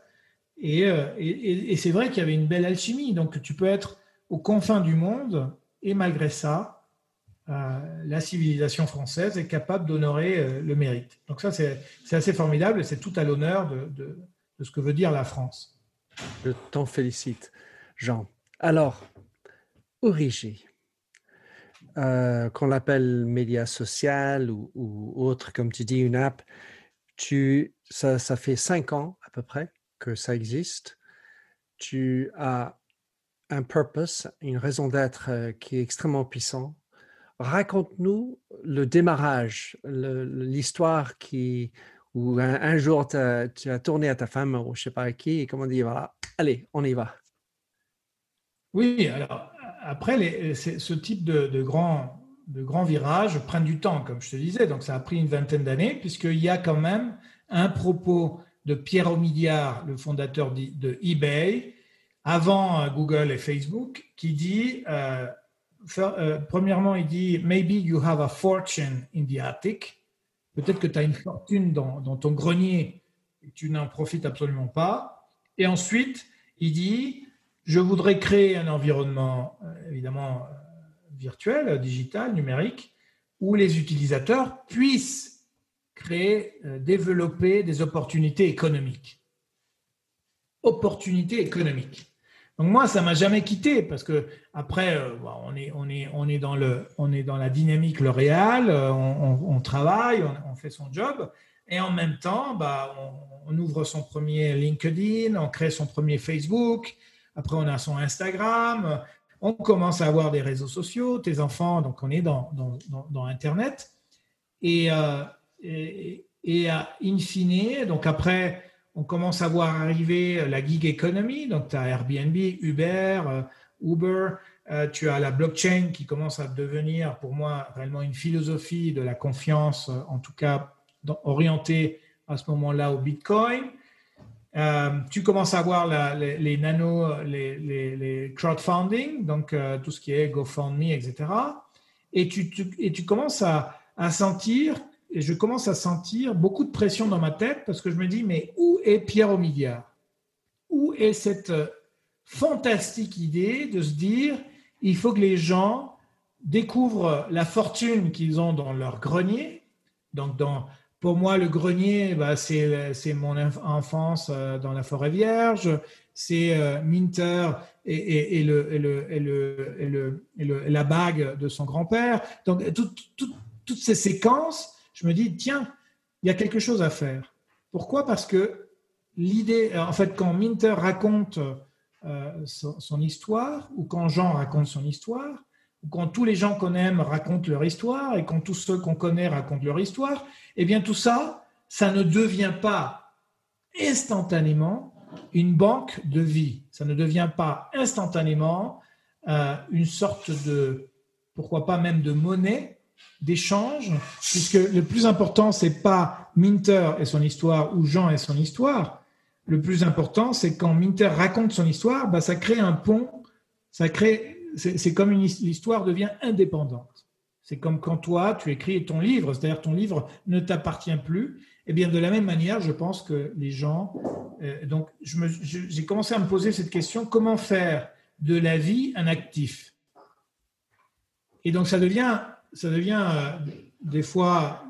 Et, c'est vrai qu'il y avait une belle alchimie. Donc, tu peux être aux confins du monde et malgré ça, la civilisation française est capable d'honorer le mérite. Donc ça, c'est assez formidable c'est tout à l'honneur de, ce que veut dire la France. Je t'en félicite, Jean. Alors, Origi, euh, qu'on l'appelle média social ou, autre, comme tu dis, une app, tu, ça, ça fait cinq ans à peu près que ça existe. Tu as un purpose, une raison d'être euh, qui est extrêmement puissant. Raconte-nous le démarrage, l'histoire qui, où un, jour tu as tourné à ta femme ou je sais pas à qui et comment dire, voilà, allez, on y va. Oui, alors après, ce type de, de grands de grands virages prennent du temps, comme je te disais. Donc, ça a pris une vingtaine d'années, puisqu'il y a quand même un propos de Pierre Omidyar, le fondateur de eBay, avant euh, Google et Facebook, qui dit, euh, euh, premièrement, il dit, Maybe you have a fortune in the attic. Peut-être que tu as une fortune dans, dans ton grenier et tu n'en profites absolument pas. Et ensuite, il dit, je voudrais créer un environnement, euh, évidemment, euh, virtuel, digital, numérique, où les utilisateurs puissent créer, euh, développer des opportunités économiques. Opportunités économiques. Donc moi, ça m'a jamais quitté parce que après, on est dans le la dynamique L'Oréal, on, travaille, on, fait son job et en même temps, bah, on, ouvre son premier LinkedIn, on crée son premier Facebook, après, on a son Instagram. On commence à avoir des réseaux sociaux, tes enfants, donc on est dans, dans, Internet. Et, euh, et, et, in fine, donc après, on commence à voir arriver la gig economy, donc tu as Airbnb, Uber, euh, Uber, euh, tu as la blockchain qui commence à devenir pour moi réellement une philosophie de la confiance, en tout cas orientée à ce moment-là au Bitcoin. Euh, tu commences à voir les, les, nano, les, les, crowdfunding, donc euh, tout ce qui est GoFundMe, etc. Et tu, commences à, sentir, et je commence à sentir beaucoup de pression dans ma tête parce que je me dis, mais où est Pierre Omidyar? Où est cette euh, fantastique idée de se dire, il faut que les gens découvrent la fortune qu'ils ont dans leur grenier, donc dans pour moi, le grenier, bah, c'est mon enfance euh, dans la forêt vierge, c'est euh, Minter et, la bague de son grand-père. Donc, toutes ces séquences, je me dis, tiens, il y a quelque chose à faire. Pourquoi? Parce que l'idée, en fait, quand Minter raconte euh, son, histoire, ou quand Jean raconte son histoire, quand tous les gens qu'on aime racontent leur histoire et quand tous ceux qu'on connaît racontent leur histoire, eh bien tout ça, ça ne devient pas instantanément une banque de vie. Ça ne devient pas instantanément euh, une sorte de, pourquoi pas même de monnaie d'échange, puisque le plus important, c'est pas Minter et son histoire ou Jean et son histoire. Le plus important, c'est quand Minter raconte son histoire, bah, ça crée un pont, ça crée c'est comme l'histoire devient indépendante. C'est comme quand toi, tu écris ton livre, c'est-à-dire ton livre ne t'appartient plus. Eh bien, de la même manière, je pense que les gens. Euh, donc, j'ai commencé à me poser cette question comment faire de la vie un actif? Et donc, ça devient, ça devient euh, des fois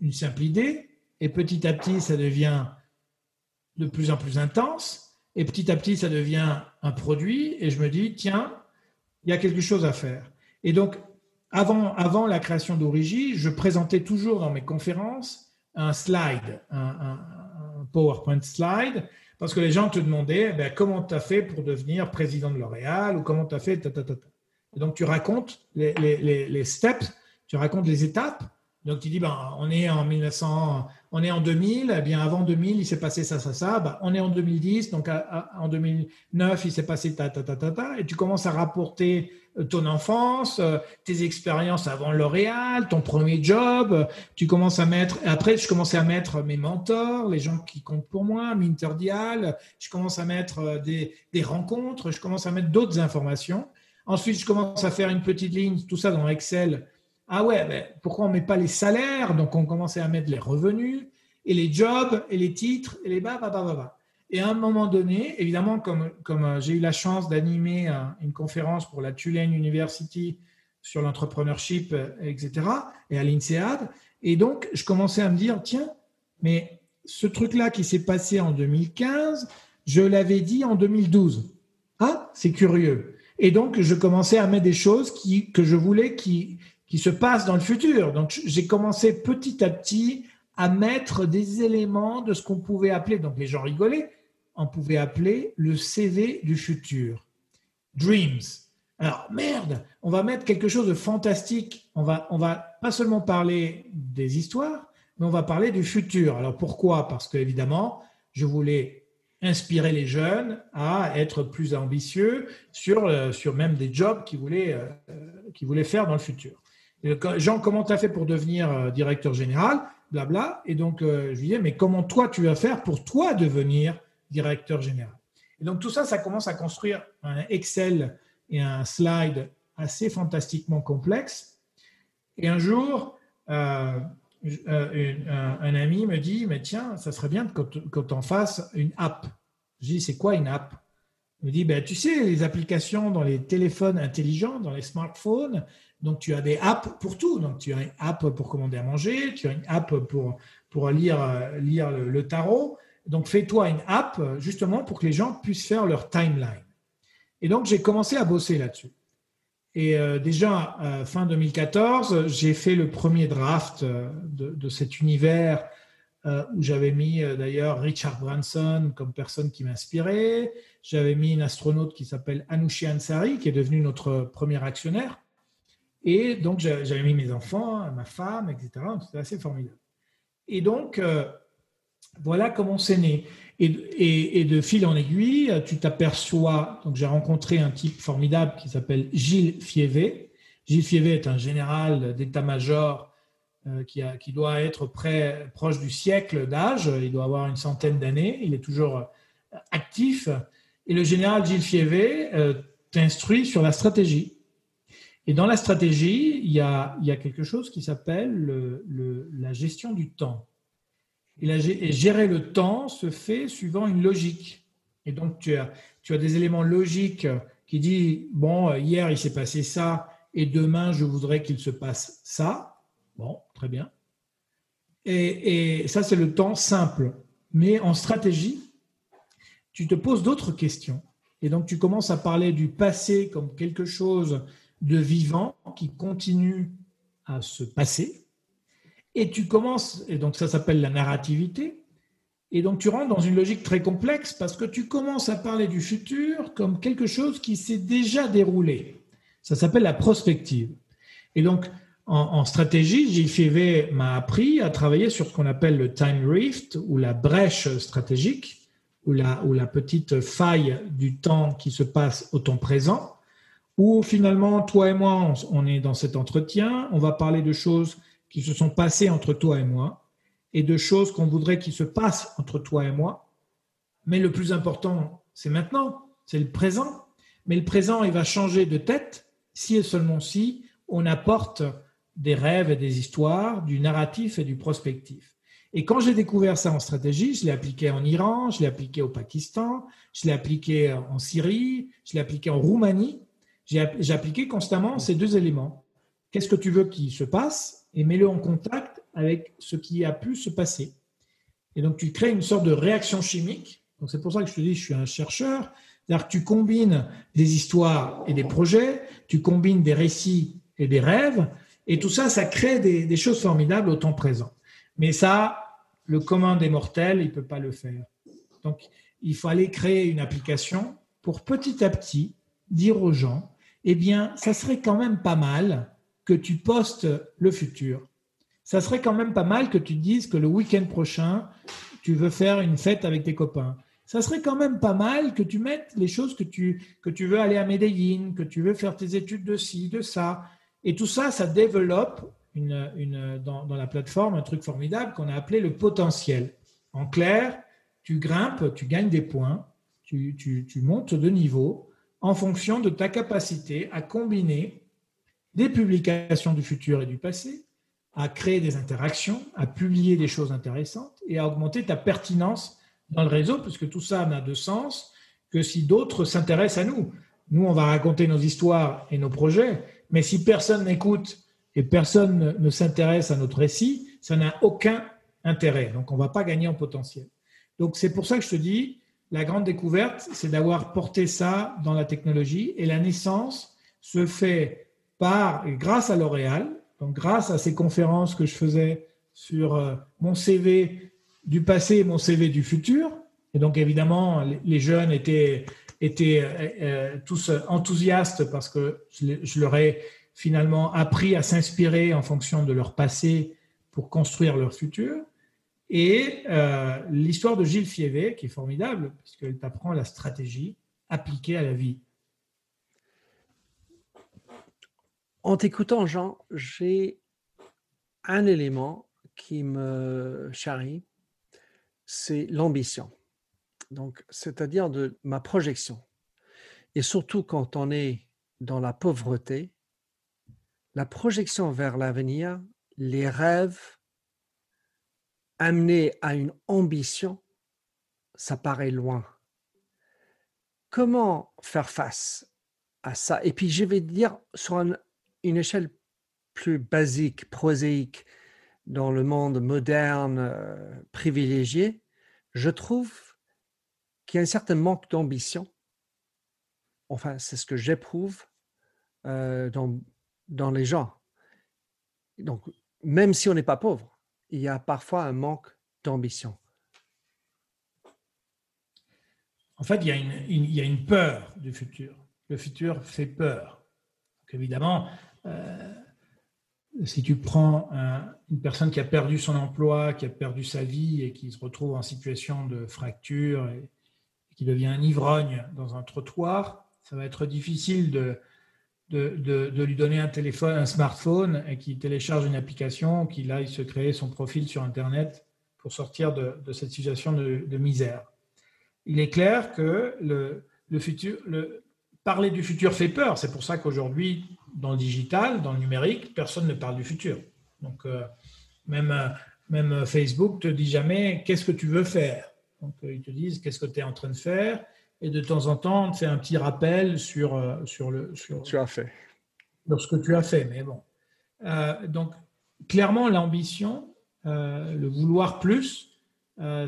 une simple idée, et petit à petit, ça devient de plus en plus intense, et petit à petit, ça devient un produit, et je me dis, tiens, il y a quelque chose à faire. Et donc, avant, avant la création d'Origi, je présentais toujours dans mes conférences un slide, un, PowerPoint slide, parce que les gens te demandaient ben, comment tu as fait pour devenir président de L'Oréal ou comment tu as fait. Et donc, tu racontes les, les, les, steps, tu racontes les étapes. Donc, tu dis ben, on est en 1900, on est en 2000, eh bien avant 2000, il s'est passé ça, ça, ça. Ben, on est en 2010, donc en 2009, il s'est passé ta, ta, ta, ta, ta. Et tu commences à rapporter euh, ton enfance, euh, tes expériences avant L'Oréal, ton premier job. Tu commences à mettre, après, je commençais à mettre mes mentors, les gens qui comptent pour moi, Minter Dial. Je commence à mettre euh, des, des rencontres, je commence à mettre d'autres informations. Ensuite, je commence à faire une petite ligne, tout ça dans Excel ah ouais, ben, pourquoi on ne met pas les salaires? Donc on commençait à mettre les revenus et les jobs et les titres et les bah, bah, bah, bah. Et à un moment donné, évidemment, comme, comme euh, j'ai eu la chance d'animer une conférence pour la Tulane University sur l'entrepreneurship, etc., et à l'INSEAD. Et donc, je commençais à me dire, tiens, mais ce truc-là qui s'est passé en 2015, je l'avais dit en 2012. Ah, c'est curieux. Et donc, je commençais à mettre des choses qui, que je voulais qui, qui se passent dans le futur. Donc, j'ai commencé petit à petit à mettre des éléments de ce qu'on pouvait appeler, donc les gens rigolaient, on pouvait appeler le CV du futur. Dreams. Alors, merde, on va mettre quelque chose de fantastique. On va, on va pas seulement parler des histoires, mais on va parler du futur. Alors, pourquoi? Parce que, évidemment, je voulais inspirer les jeunes à être plus ambitieux sur, sur même des jobs qu'ils voulaient, euh, qu'ils voulaient faire dans le futur. Jean, comment tu as fait pour devenir euh, directeur général Blabla. Et donc, je lui disais, mais comment toi, tu vas faire pour toi devenir directeur général? Et donc, tout ça, ça commence à construire un Excel et un slide assez fantastiquement complexe. Et un jour, euh, un, ami me dit, mais tiens, ça serait bien quand on fasse une app. Je dis, c'est quoi une app? Il me dit, ben, tu sais, les applications dans les téléphones intelligents, dans les smartphones, donc tu as des apps pour tout. Donc tu as une app pour commander à manger, tu as une app pour, pour lire, lire le, tarot. Donc fais-toi une app justement pour que les gens puissent faire leur timeline. Et donc j'ai commencé à bosser là-dessus. Et euh, déjà, euh, fin 2014, j'ai fait le premier draft euh, de, cet univers où j'avais mis d'ailleurs Richard Branson comme personne qui m'inspirait. J'avais mis une astronaute qui s'appelle Anoushi Ansari, qui est devenue notre premier actionnaire. Et donc, j'avais mis mes enfants, ma femme, etc. C'était assez formidable. Et donc, euh, voilà comment c'est né. Et, et, de fil en aiguille, tu t'aperçois. Donc, j'ai rencontré un type formidable qui s'appelle Gilles Fievé. Gilles Fievé est un général d'état-major euh, qui, doit être près, proche du siècle d'âge. Il doit avoir une centaine d'années. Il est toujours euh, actif. Et le général Gilles Fievé t'instruit sur la stratégie. Et dans la stratégie, il y a, quelque chose qui s'appelle le, la gestion du temps. Et, gérer le temps se fait suivant une logique. Et donc, tu as, des éléments logiques qui disent, bon, hier, il s'est passé ça, et demain, je voudrais qu'il se passe ça. Bon, très bien. Et ça, c'est le temps simple. Mais en stratégie, tu te poses d'autres questions. Et donc, tu commences à parler du passé comme quelque chose de vivant qui continue à se passer. Et tu commences, et donc ça s'appelle la narrativité, et donc tu rentres dans une logique très complexe parce que tu commences à parler du futur comme quelque chose qui s'est déjà déroulé. Ça s'appelle la prospective. Et donc en, stratégie, JFV m'a appris à travailler sur ce qu'on appelle le time rift ou la brèche stratégique ou la, ou la petite faille du temps qui se passe au temps présent où finalement, toi et moi, on est dans cet entretien, on va parler de choses qui se sont passées entre toi et moi, et de choses qu'on voudrait qu'il se passent entre toi et moi. Mais le plus important, c'est maintenant, c'est le présent. Mais le présent, il va changer de tête si et seulement si on apporte des rêves et des histoires, du narratif et du prospectif. Et quand j'ai découvert ça en stratégie, je l'ai appliqué en Iran, je l'ai appliqué au Pakistan, je l'ai appliqué en Syrie, je l'ai appliqué en Roumanie, j'ai appliqué constamment ces deux éléments. Qu'est-ce que tu veux qu'il se passe et mets-le en contact avec ce qui a pu se passer. Et donc, tu crées une sorte de réaction chimique. Donc, c'est pour ça que je te dis, je suis un chercheur. C'est-à-dire que tu combines des histoires et des projets, tu combines des récits et des rêves, et tout ça, ça crée des, choses formidables au temps présent. Mais ça, le commun des mortels, il ne peut pas le faire. Donc, il fallait créer une application pour petit à petit dire aux gens, eh bien, ça serait quand même pas mal que tu postes le futur. Ça serait quand même pas mal que tu dises que le week-end prochain, tu veux faire une fête avec tes copains. Ça serait quand même pas mal que tu mettes les choses que tu, veux aller à Medellin, que tu veux faire tes études de ci, de ça. Et tout ça, ça développe dans, la plateforme un truc formidable qu'on a appelé le potentiel. En clair, tu grimpes, tu gagnes des points, tu montes de niveau en fonction de ta capacité à combiner des publications du futur et du passé, à créer des interactions, à publier des choses intéressantes et à augmenter ta pertinence dans le réseau, puisque tout ça n'a de sens que si d'autres s'intéressent à nous. Nous, on va raconter nos histoires et nos projets, Mais si personne n'écoute et personne ne s'intéresse à notre récit, ça n'a aucun intérêt. Donc, on ne va pas gagner en potentiel. Donc, c'est pour ça que je te dis, la grande découverte, c'est d'avoir porté ça dans la technologie. Et la naissance se fait par, grâce à L'Oréal, donc grâce à ces conférences que je faisais sur euh, mon CV du passé et mon CV du futur. Et donc, évidemment, les jeunes étaient, étaient euh, euh, tous enthousiastes parce que je leur ai finalement appris à s'inspirer en fonction de leur passé pour construire leur futur. Et euh, l'histoire de Gilles Fievé, qui est formidable, puisqu'elle t'apprend la stratégie appliquée à la vie. En t'écoutant, Jean, j'ai un élément qui me charrie, c'est l'ambition. Donc, c'est-à-dire de ma projection. Et surtout quand on est dans la pauvreté, la projection vers l'avenir, les rêves, amener à une ambition, ça paraît loin. Comment faire face à ça? Et puis je vais dire sur une échelle plus basique, prosaïque, dans le monde moderne euh, privilégié, je trouve qu'il y a un certain manque d'ambition. Enfin, c'est ce que j'éprouve euh, dans, dans les gens. Donc, même si on n'est pas pauvre, il y a parfois un manque d'ambition. En fait, il y, a une, peur du futur. Le futur fait peur. évidemment, euh, si tu prends une personne qui a perdu son emploi, qui a perdu sa vie et qui se retrouve en situation de fracture et qui devient un ivrogne dans un trottoir, ça va être difficile de, de, lui donner un téléphone, un smartphone et qu'il télécharge une application, qu'il aille se créer son profil sur Internet pour sortir de, cette situation de, misère. Il est clair que le, futur, le, parler du futur fait peur. C'est pour ça qu'aujourd'hui, dans le digital, dans le numérique, personne ne parle du futur. Donc, euh, même, même Facebook te dit jamais qu'est-ce que tu veux faire? Euh, ils te disent qu'est-ce que tu es en train de faire? Et de temps en temps, on fait un petit rappel sur, euh, sur, le, sur, tu as fait. sur ce que tu as fait. Mais bon. Euh, donc, clairement, l'ambition, euh, le vouloir plus,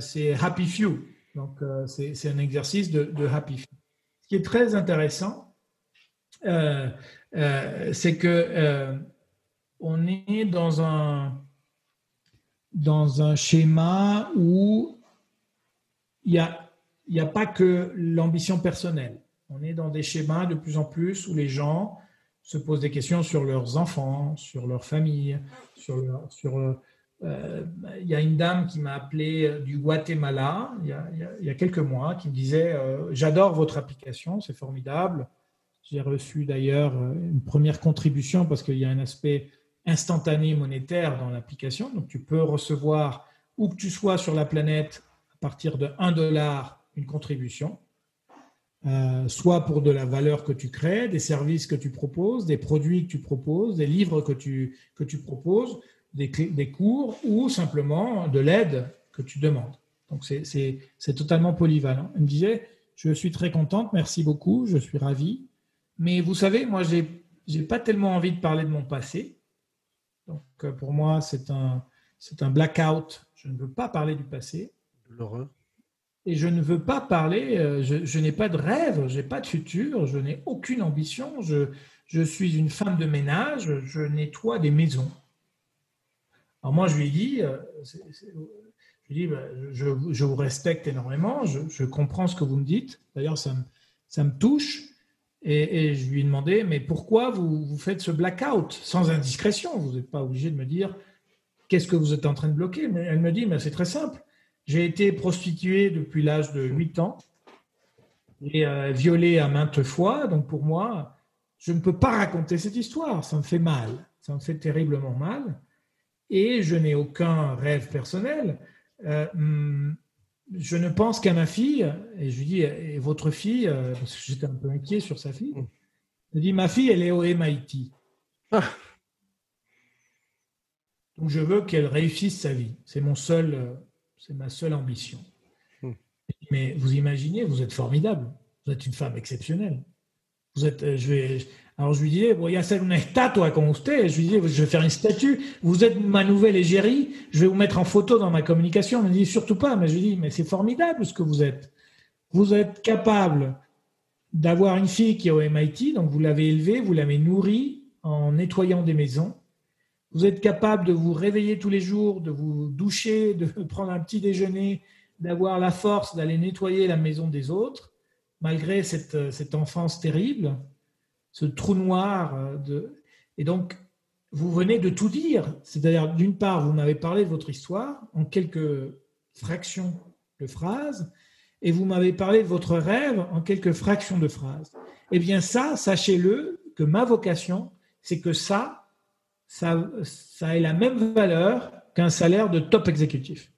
c'est happy few. Donc, c'est un exercice de, de, happy few. Ce qui est très intéressant, c'est que on est dans un, dans un schéma où il y a il n'y a pas que l'ambition personnelle. On est dans des schémas de plus en plus où les gens se posent des questions sur leurs enfants, sur leur famille, sur, euh, il y a une dame qui m'a appelé du Guatemala il y a, quelques mois qui me disait euh, J'adore votre application, c'est formidable. J'ai reçu d'ailleurs euh, une première contribution parce qu'il y a un aspect instantané monétaire dans l'application. Donc tu peux recevoir, où que tu sois sur la planète, à partir de 1 dollar, une contribution, euh, soit pour de la valeur que tu crées, des services que tu proposes, des produits que tu proposes, des livres que tu, que tu proposes, des, des cours ou simplement de l'aide que tu demandes. Donc c'est totalement polyvalent. Elle me disait, je suis très contente, merci beaucoup, je suis ravi. Mais vous savez, moi, je n'ai pas tellement envie de parler de mon passé. Donc euh, pour moi, c'est un, un blackout. Je ne veux pas parler du passé. L'horreur et je ne veux pas parler, euh, je, n'ai pas de rêve, je n'ai pas de futur, je n'ai aucune ambition, je, suis une femme de ménage, je nettoie des maisons. Alors moi, je lui ai dit, euh, je, lui bah, je, vous respecte énormément, je, comprends ce que vous me dites, d'ailleurs ça me, touche, et, je lui ai demandé, mais pourquoi vous, vous faites ce blackout sans indiscrétion? Vous n'êtes pas obligé de me dire qu'est-ce que vous êtes en train de bloquer, mais elle me dit, mais c'est très simple j'ai été prostituée depuis l'âge de 8 ans et euh, violée à maintes fois. Donc pour moi, je ne peux pas raconter cette histoire. Ça me fait mal. Ça me fait terriblement mal. Et je n'ai aucun rêve personnel. Euh, hum, je ne pense qu'à ma fille. Et je lui dis, et votre fille euh, Parce que j'étais un peu inquiet sur sa fille. Je dis, ma fille, elle est au MIT. Ah. Donc je veux qu'elle réussisse sa vie. C'est mon seul c'est ma seule ambition. Hmm. Mais vous imaginez, vous êtes formidable. Vous êtes une femme exceptionnelle. Vous êtes, euh, je vais, Alors je lui disais, bon, il y a une statue con usted. Je lui disais, je vais faire une statue. Vous êtes ma nouvelle égérie. Je vais vous mettre en photo dans ma communication. Il me dit, surtout pas. Mais je lui dis, mais c'est formidable ce que vous êtes. Vous êtes capable d'avoir une fille qui est au MIT, donc vous l'avez élevée, vous l'avez nourrie en nettoyant des maisons. Vous êtes capable de vous réveiller tous les jours, de vous doucher, de <laughs> prendre un petit déjeuner, d'avoir la force d'aller nettoyer la maison des autres, malgré cette, cette enfance terrible ce trou noir. Euh, de... Et donc, vous venez de tout dire. C'est-à-dire, d'une part, vous m'avez parlé de votre histoire en quelques fractions de phrases, et vous m'avez parlé de votre rêve en quelques fractions de phrases. Eh bien, ça, sachez-le, que ma vocation, c'est que ça, ça, ça ait la même valeur qu'un salaire de top exécutif.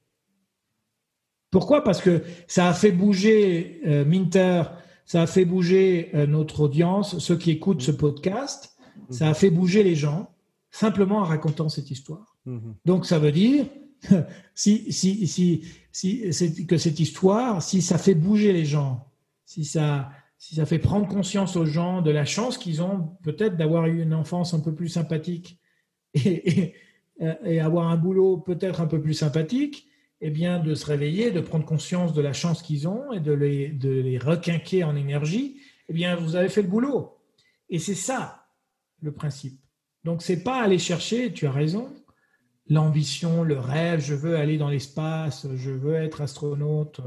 Pourquoi? Parce que ça a fait bouger euh, Minter ça a fait bouger euh, notre audience, ceux qui écoutent ce podcast, ça a fait bouger les gens simplement en racontant cette histoire. Mhm. Donc ça veut dire <laughs> si, si, si, si que cette histoire, si ça fait bouger les gens, si ça, si ça fait prendre conscience aux gens de la chance qu'ils ont peut-être d'avoir eu une enfance un peu plus sympathique <laughs> et, et avoir un boulot peut-être un peu plus sympathique, eh bien, de se réveiller, de prendre conscience de la chance qu'ils ont et de les, de les requinquer en énergie, eh bien, vous avez fait le boulot. Et c'est ça le principe. Donc, c'est pas aller chercher, tu as raison, l'ambition, le rêve, je veux aller dans l'espace, je veux être astronaute,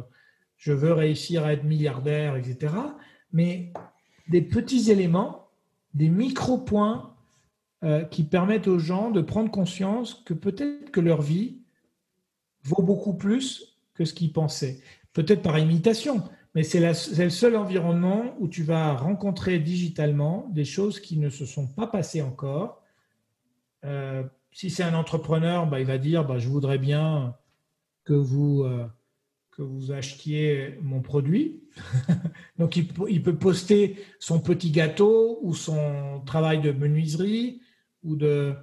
je veux réussir à être milliardaire, etc. Mais des petits éléments, des micro-points euh, qui permettent aux gens de prendre conscience que peut-être que leur vie, vaut beaucoup plus que ce qu'ils pensaient. Peut-être par imitation, mais c'est le seul environnement où tu vas rencontrer digitalement des choses qui ne se sont pas passées encore. Euh, si c'est un entrepreneur, bah, il va dire bah, Je voudrais bien que vous, euh, achetiez mon produit. <laughs> Donc, il, peut poster son petit gâteau ou son travail de menuiserie ou de,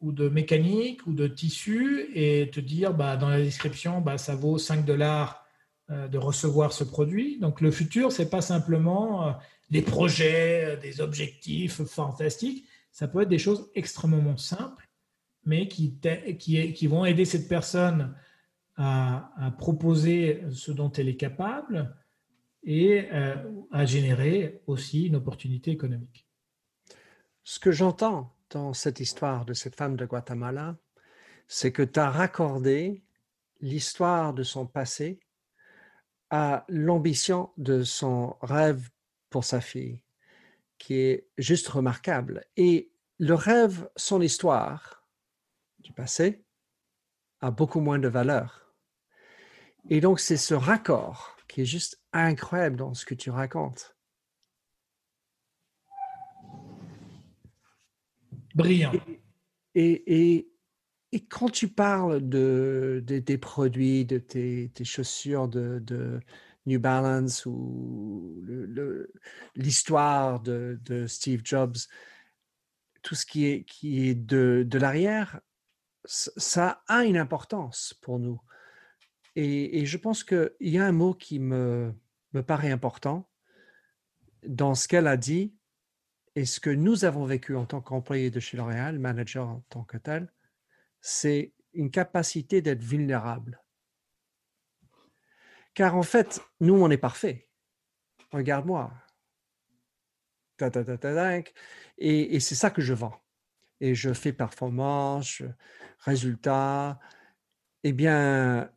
ou de mécanique ou de tissu et te dire bah, dans la description, bah, ça vaut 5 dollars euh, de recevoir ce produit. Donc le futur, c'est pas simplement euh, des projets, euh, des objectifs fantastiques, ça peut être des choses extrêmement simples, mais qui, qui, vont aider cette personne à, proposer ce dont elle est capable et à générer aussi une opportunité économique. Ce que j'entends, dans cette histoire de cette femme de Guatemala, c'est que tu as raccordé l'histoire de son passé à l'ambition de son rêve pour sa fille, qui est juste remarquable. Et le rêve, son histoire du passé, a beaucoup moins de valeur. Et donc, c'est ce raccord qui est juste incroyable dans ce que tu racontes. Brillant. Et, et, quand tu parles de, des produits, de tes, chaussures de, New Balance ou l'histoire de, Steve Jobs, tout ce qui est, qui est de, l'arrière, ça a une importance pour nous. Et, je pense qu'il y a un mot qui me, me paraît important dans ce qu'elle a dit, et ce que nous avons vécu en tant qu'employé de chez L'Oréal, manager en tant que tel, c'est une capacité d'être vulnérable. Car en fait, nous, on est parfait. Regarde-moi. Et, et c'est ça que je vends. Et je fais performance, résultat. Eh bien,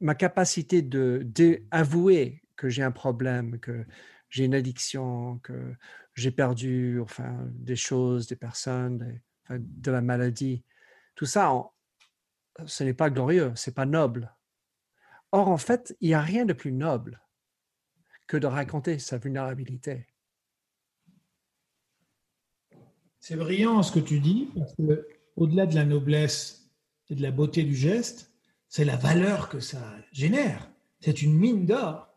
ma capacité d'avouer que j'ai un problème, que j'ai une addiction, que j'ai perdu enfin, des choses, des personnes, de la maladie. Tout ça, ce n'est pas glorieux, ce n'est pas noble. Or, en fait, il n'y a rien de plus noble que de raconter sa vulnérabilité. C'est brillant ce que tu dis, parce que au-delà de la noblesse et de la beauté du geste, c'est la valeur que ça génère. C'est une mine d'or.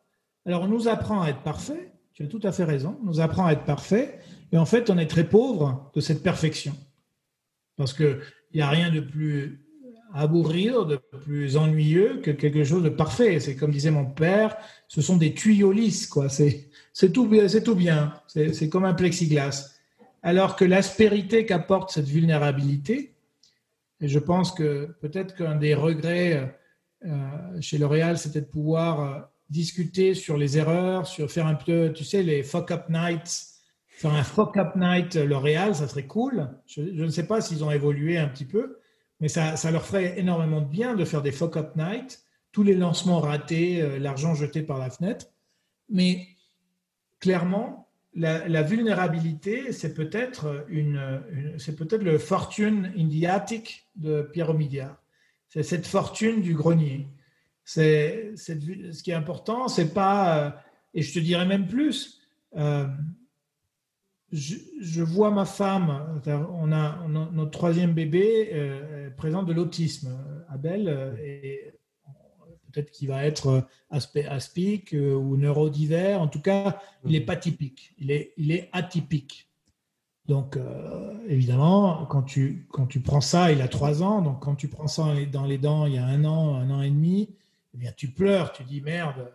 Alors, on nous apprend à être parfait, tu as tout à fait raison, nous apprend à être parfait, et en fait, on est très pauvre de cette perfection. Parce qu'il n'y a rien de plus à de plus ennuyeux que quelque chose de parfait. C'est comme disait mon père, ce sont des tuyaux lisses, quoi. C'est tout, tout bien. C'est comme un plexiglas. alors que l'aspérité qu'apporte cette vulnérabilité, et je pense que peut-être qu'un des regrets euh, chez L'Oréal, c'était de pouvoir euh, discuter sur les erreurs, sur faire un peu, tu sais, les fuck-up nights, faire un fuck-up night L'Oréal, ça serait cool. Je, ne sais pas s'ils ont évolué un petit peu, mais ça, ça, leur ferait énormément de bien de faire des fuck-up nights, tous les lancements ratés, euh, l'argent jeté par la fenêtre. Mais clairement, la, vulnérabilité, c'est peut-être une, c'est peut-être le fortune in the attic de Pierre Omidyar. C'est cette fortune du grenier. C'est, ce qui est important, c'est pas, euh, et je te dirais même plus, euh, je, vois ma femme, on a, notre troisième bébé euh, présent de l'autisme, Abel, et peut-être qu'il va être aspic ou neurodivers. En tout cas, il n'est pas typique. Il est, il est atypique. Donc, évidemment, quand tu, quand tu prends ça, il a trois ans. Donc, quand tu prends ça dans les dents il y a un an, un an et demi, eh bien, tu pleures. Tu dis merde,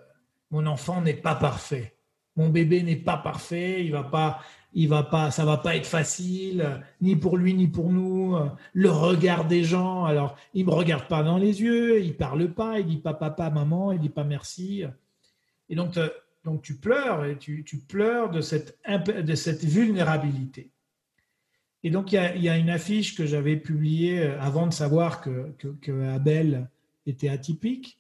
mon enfant n'est pas parfait. Mon bébé n'est pas parfait. Il va pas, il va pas, ça va pas être facile, ni pour lui ni pour nous. Le regard des gens, alors il me regarde pas dans les yeux, il parle pas, il dit pas papa, maman, il dit pas merci. Et donc, euh, donc tu pleures et tu, tu pleures de cette, de cette vulnérabilité. Et donc il y a, il y a une affiche que j'avais publiée euh, avant de savoir que, que, Abel était atypique.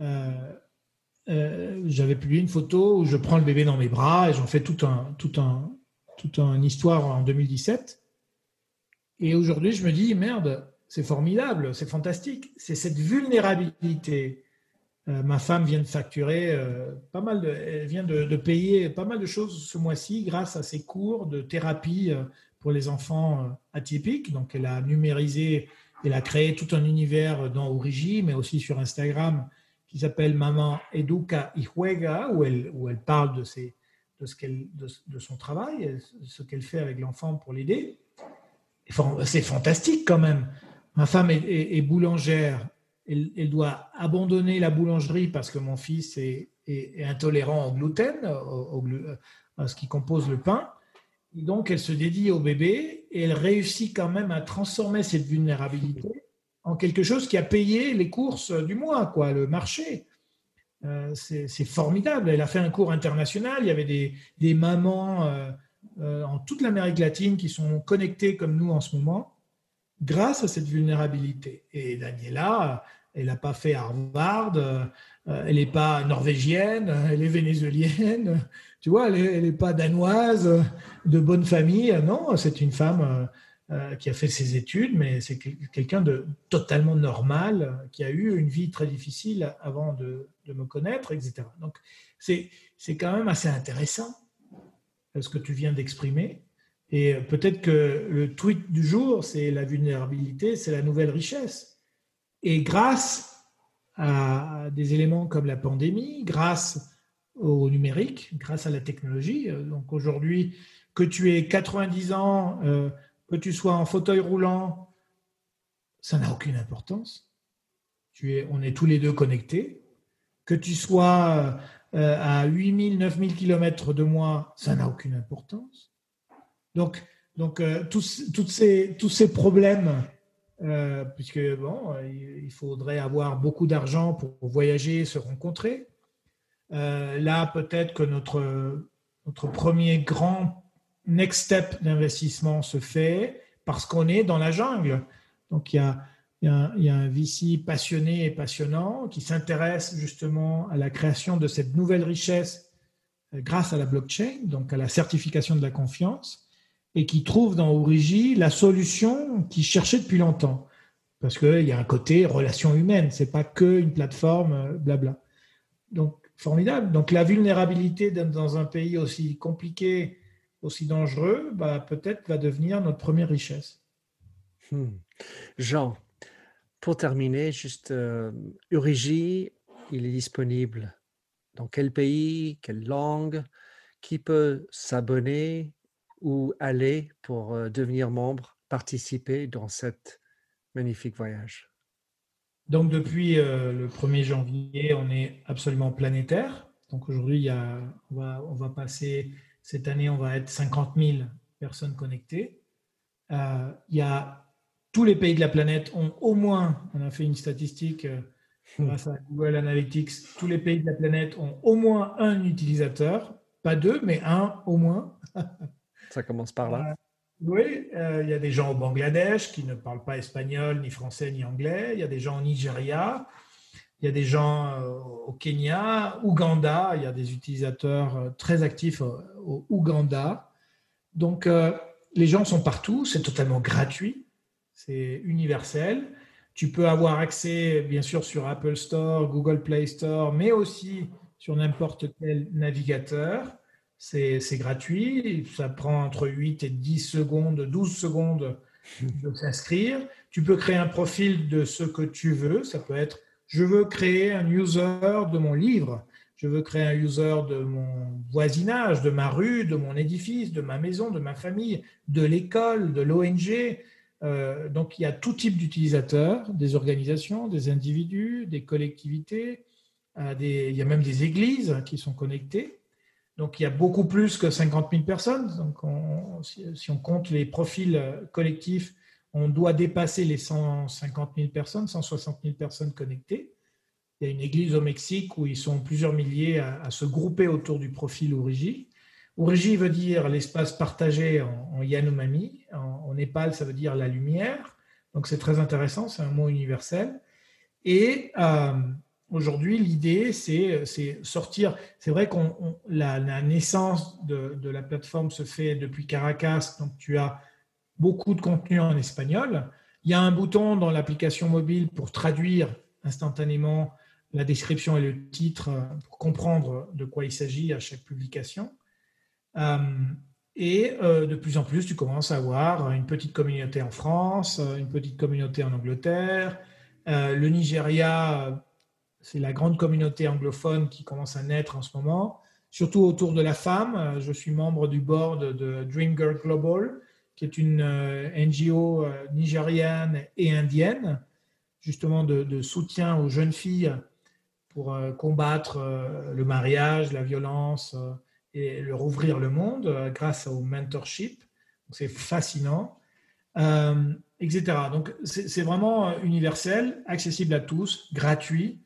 Euh, j'avais publié une photo où je prends le bébé dans mes bras et j'en fais tout un, tout un, toute une histoire en 2017. Et aujourd'hui, je me dis, merde, c'est formidable, c'est fantastique. C'est cette vulnérabilité. Euh, ma femme vient de facturer euh, pas mal, de, elle vient de, payer pas mal de choses ce mois-ci grâce à ses cours de thérapie euh, pour les enfants atypiques. Donc, elle a numérisé, elle a créé tout un univers dans Origi, mais aussi sur Instagram, qui s'appelle Maman Educa y Juega, où elle, où elle parle de ses, de, ce qu'elle, de, son travail, ce qu'elle fait avec l'enfant pour l'aider. C'est fantastique quand même. Ma femme est, boulangère. Elle, doit abandonner la boulangerie parce que mon fils est, intolérant au gluten, à ce qui compose le pain. donc, elle se dédie au bébé et elle réussit quand même à transformer cette vulnérabilité en quelque chose qui a payé les courses du mois, quoi, le marché. Euh, c'est formidable. Elle a fait un cours international. Il y avait des, mamans euh, euh, en toute l'Amérique latine qui sont connectées comme nous en ce moment grâce à cette vulnérabilité. Et Daniela, elle n'a pas fait Harvard, elle n'est pas norvégienne, <laughs> elle est vénézuélienne, <laughs> tu vois, elle n'est pas danoise, de bonne famille. Non, c'est une femme euh, qui a fait ses études, mais c'est quelqu'un de totalement normal, qui a eu une vie très difficile avant de, me connaître, etc. Donc, c'est quand même assez intéressant euh, ce que tu viens d'exprimer. Et peut-être que le tweet du jour, c'est la vulnérabilité, c'est la nouvelle richesse. Et grâce à des éléments comme la pandémie, grâce au numérique, grâce à la technologie, euh, donc aujourd'hui, que tu aies 90 ans, que tu sois en fauteuil roulant, ça n'a aucune importance. Tu es, on est tous les deux connectés. Que tu sois euh, à 8000, 9000 km de moi, ça n'a aucune importance. Donc, donc euh, tous, toutes ces, tous ces problèmes, euh, puisque bon, il faudrait avoir beaucoup d'argent pour voyager, se rencontrer. là, peut-être que notre, notre premier grand next step d'investissement se fait parce qu'on est dans la jungle. Donc il y a, il un VC passionné et passionnant qui s'intéresse justement à la création de cette nouvelle richesse euh, grâce à la blockchain, donc à la certification de la confiance, et qui trouve dans Origi la solution qu'il cherchait depuis longtemps. Parce qu'il y a un côté relation humaine, c'est pas que une plateforme euh, blabla. Donc formidable. Donc la vulnérabilité dans un pays aussi compliqué aussi dangereux, bah, peut-être va devenir notre première richesse. Hmm. Jean, pour terminer, juste euh, Urigi, il est disponible dans quel pays, quelle langue, qui peut s'abonner ou aller pour euh, devenir membre, participer dans cet magnifique voyage? Donc depuis euh, le 1er janvier, on est absolument planétaire. Donc aujourd'hui, on va, on va passer cette année, on va être 50 000 personnes connectées. il y a tous les pays de la planète ont au moins, on a fait une statistique grâce à Google Analytics, tous les pays de la planète ont au moins un utilisateur, pas deux, mais un au moins. <laughs> Ça commence par là. Oui, euh, il y a des gens au Bangladesh qui ne parlent pas espagnol, ni français, ni anglais. Il y a des gens au Nigeria. Il y a des gens euh, au Kenya, Ouganda. Il y a des utilisateurs euh, très actifs au, Ouganda. Donc, les gens sont partout. C'est totalement gratuit. C'est universel. Tu peux avoir accès, bien sûr, sur Apple Store, Google Play Store, mais aussi sur n'importe quel navigateur. C'est gratuit, ça prend entre 8 et 10 secondes, 12 secondes de s'inscrire. Tu peux créer un profil de ce que tu veux. Ça peut être, je veux créer un user de mon livre, je veux créer un user de mon voisinage, de ma rue, de mon édifice, de ma maison, de ma famille, de l'école, de l'ONG. Euh, donc il y a tout type d'utilisateurs, des organisations, des individus, des collectivités, euh, il y a même des églises qui sont connectées. Donc il y a beaucoup plus que 50 000 personnes. Donc si, on compte les profils euh, collectifs, on doit dépasser les 150 000 personnes, 160 000 personnes connectées. Il y a une église au Mexique où ils sont plusieurs milliers à, se grouper autour du profil Origi. Origi veut dire l'espace partagé en, Yanomami. En, Népal, ça veut dire la lumière. Donc c'est très intéressant, c'est un mot universel. Et euh, Aujourd'hui, l'idée, c'est sortir. C'est vrai que la, naissance de, la plateforme se fait depuis Caracas, donc tu as beaucoup de contenu en espagnol. Il y a un bouton dans l'application mobile pour traduire instantanément la description et le titre pour comprendre de quoi il s'agit à chaque publication. Euh, et euh, de plus en plus, tu commences à avoir une petite communauté en France, une petite communauté en Angleterre. Euh, le Nigeria c'est la grande communauté anglophone qui commence à naître en ce moment, surtout autour de la femme. Je suis membre du board de Dream Girl Global, qui est une euh, NGO euh, nigériane et indienne, justement de, soutien aux jeunes filles pour euh, combattre le mariage, la violence et leur ouvrir le monde grâce au mentorship. C'est fascinant, etc. Donc c'est vraiment universel, accessible à tous, gratuit.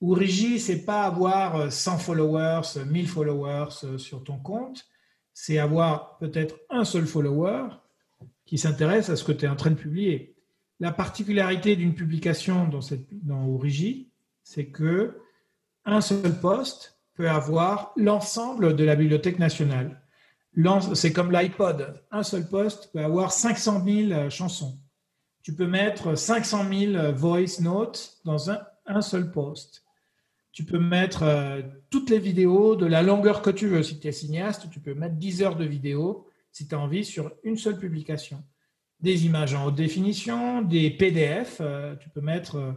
Ourigi, c'est pas avoir 100 followers, 1000 followers sur ton compte, c'est avoir peut-être un seul follower qui s'intéresse à ce que tu es en train de publier. La particularité d'une publication dans, cette, dans Ourigi, c'est que un seul poste peut avoir l'ensemble de la bibliothèque nationale. C'est comme l'iPod. Un seul poste peut avoir 500 000 euh, chansons. Tu peux mettre 500 000 voice notes dans un, un seul poste tu peux mettre euh, toutes les vidéos de la longueur que tu veux. Si tu es cinéaste, tu peux mettre 10 heures de vidéo si tu as envie sur une seule publication. Des images en haute définition, des PDF, euh, tu peux mettre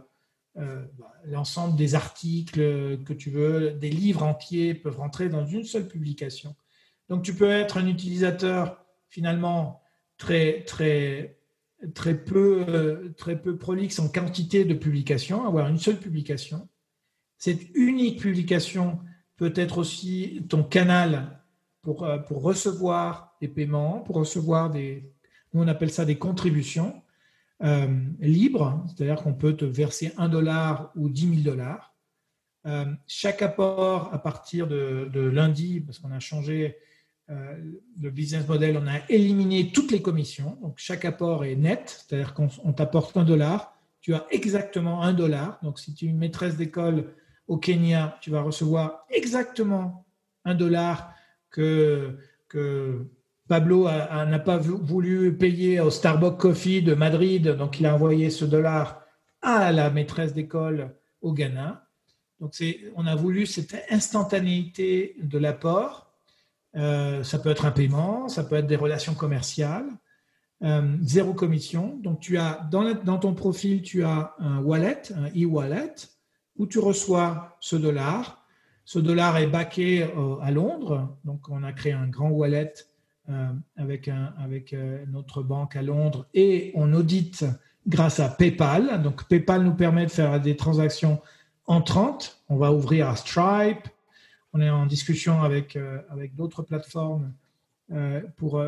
euh, bah, l'ensemble des articles que tu veux, des livres entiers peuvent rentrer dans une seule publication. Donc tu peux être un utilisateur finalement très très très peu très peu prolixe en quantité de publications, avoir une seule publication cette unique publication peut être aussi ton canal pour, euh, pour recevoir des paiements, pour recevoir des, on appelle ça des contributions euh, libres, c'est-à-dire qu'on peut te verser un dollar ou 10 000 dollars. Euh, chaque apport à partir de, lundi, parce qu'on a changé le business model, on a éliminé toutes les commissions, donc chaque apport est net, c'est-à-dire qu'on t'apporte un dollar, tu as exactement un dollar. Donc si tu es une maîtresse d'école au Kenya, tu vas recevoir exactement un dollar que, que Pablo n'a pas voulu payer au Starbucks Coffee de Madrid, donc il a envoyé ce dollar à la maîtresse d'école au Ghana. Donc on a voulu cette instantanéité de l'apport. Euh, ça peut être un paiement, ça peut être des relations commerciales, euh, zéro commission. Donc tu as dans, ton profil, tu as un wallet, un e-wallet, où tu reçois ce dollar. Ce dollar est backé euh, à Londres, donc on a créé un grand wallet avec, un, avec euh, notre banque à Londres et on audite grâce à PayPal. Donc PayPal nous permet de faire des transactions entrantes. On va ouvrir à Stripe. On est en discussion avec, avec d'autres plateformes pour,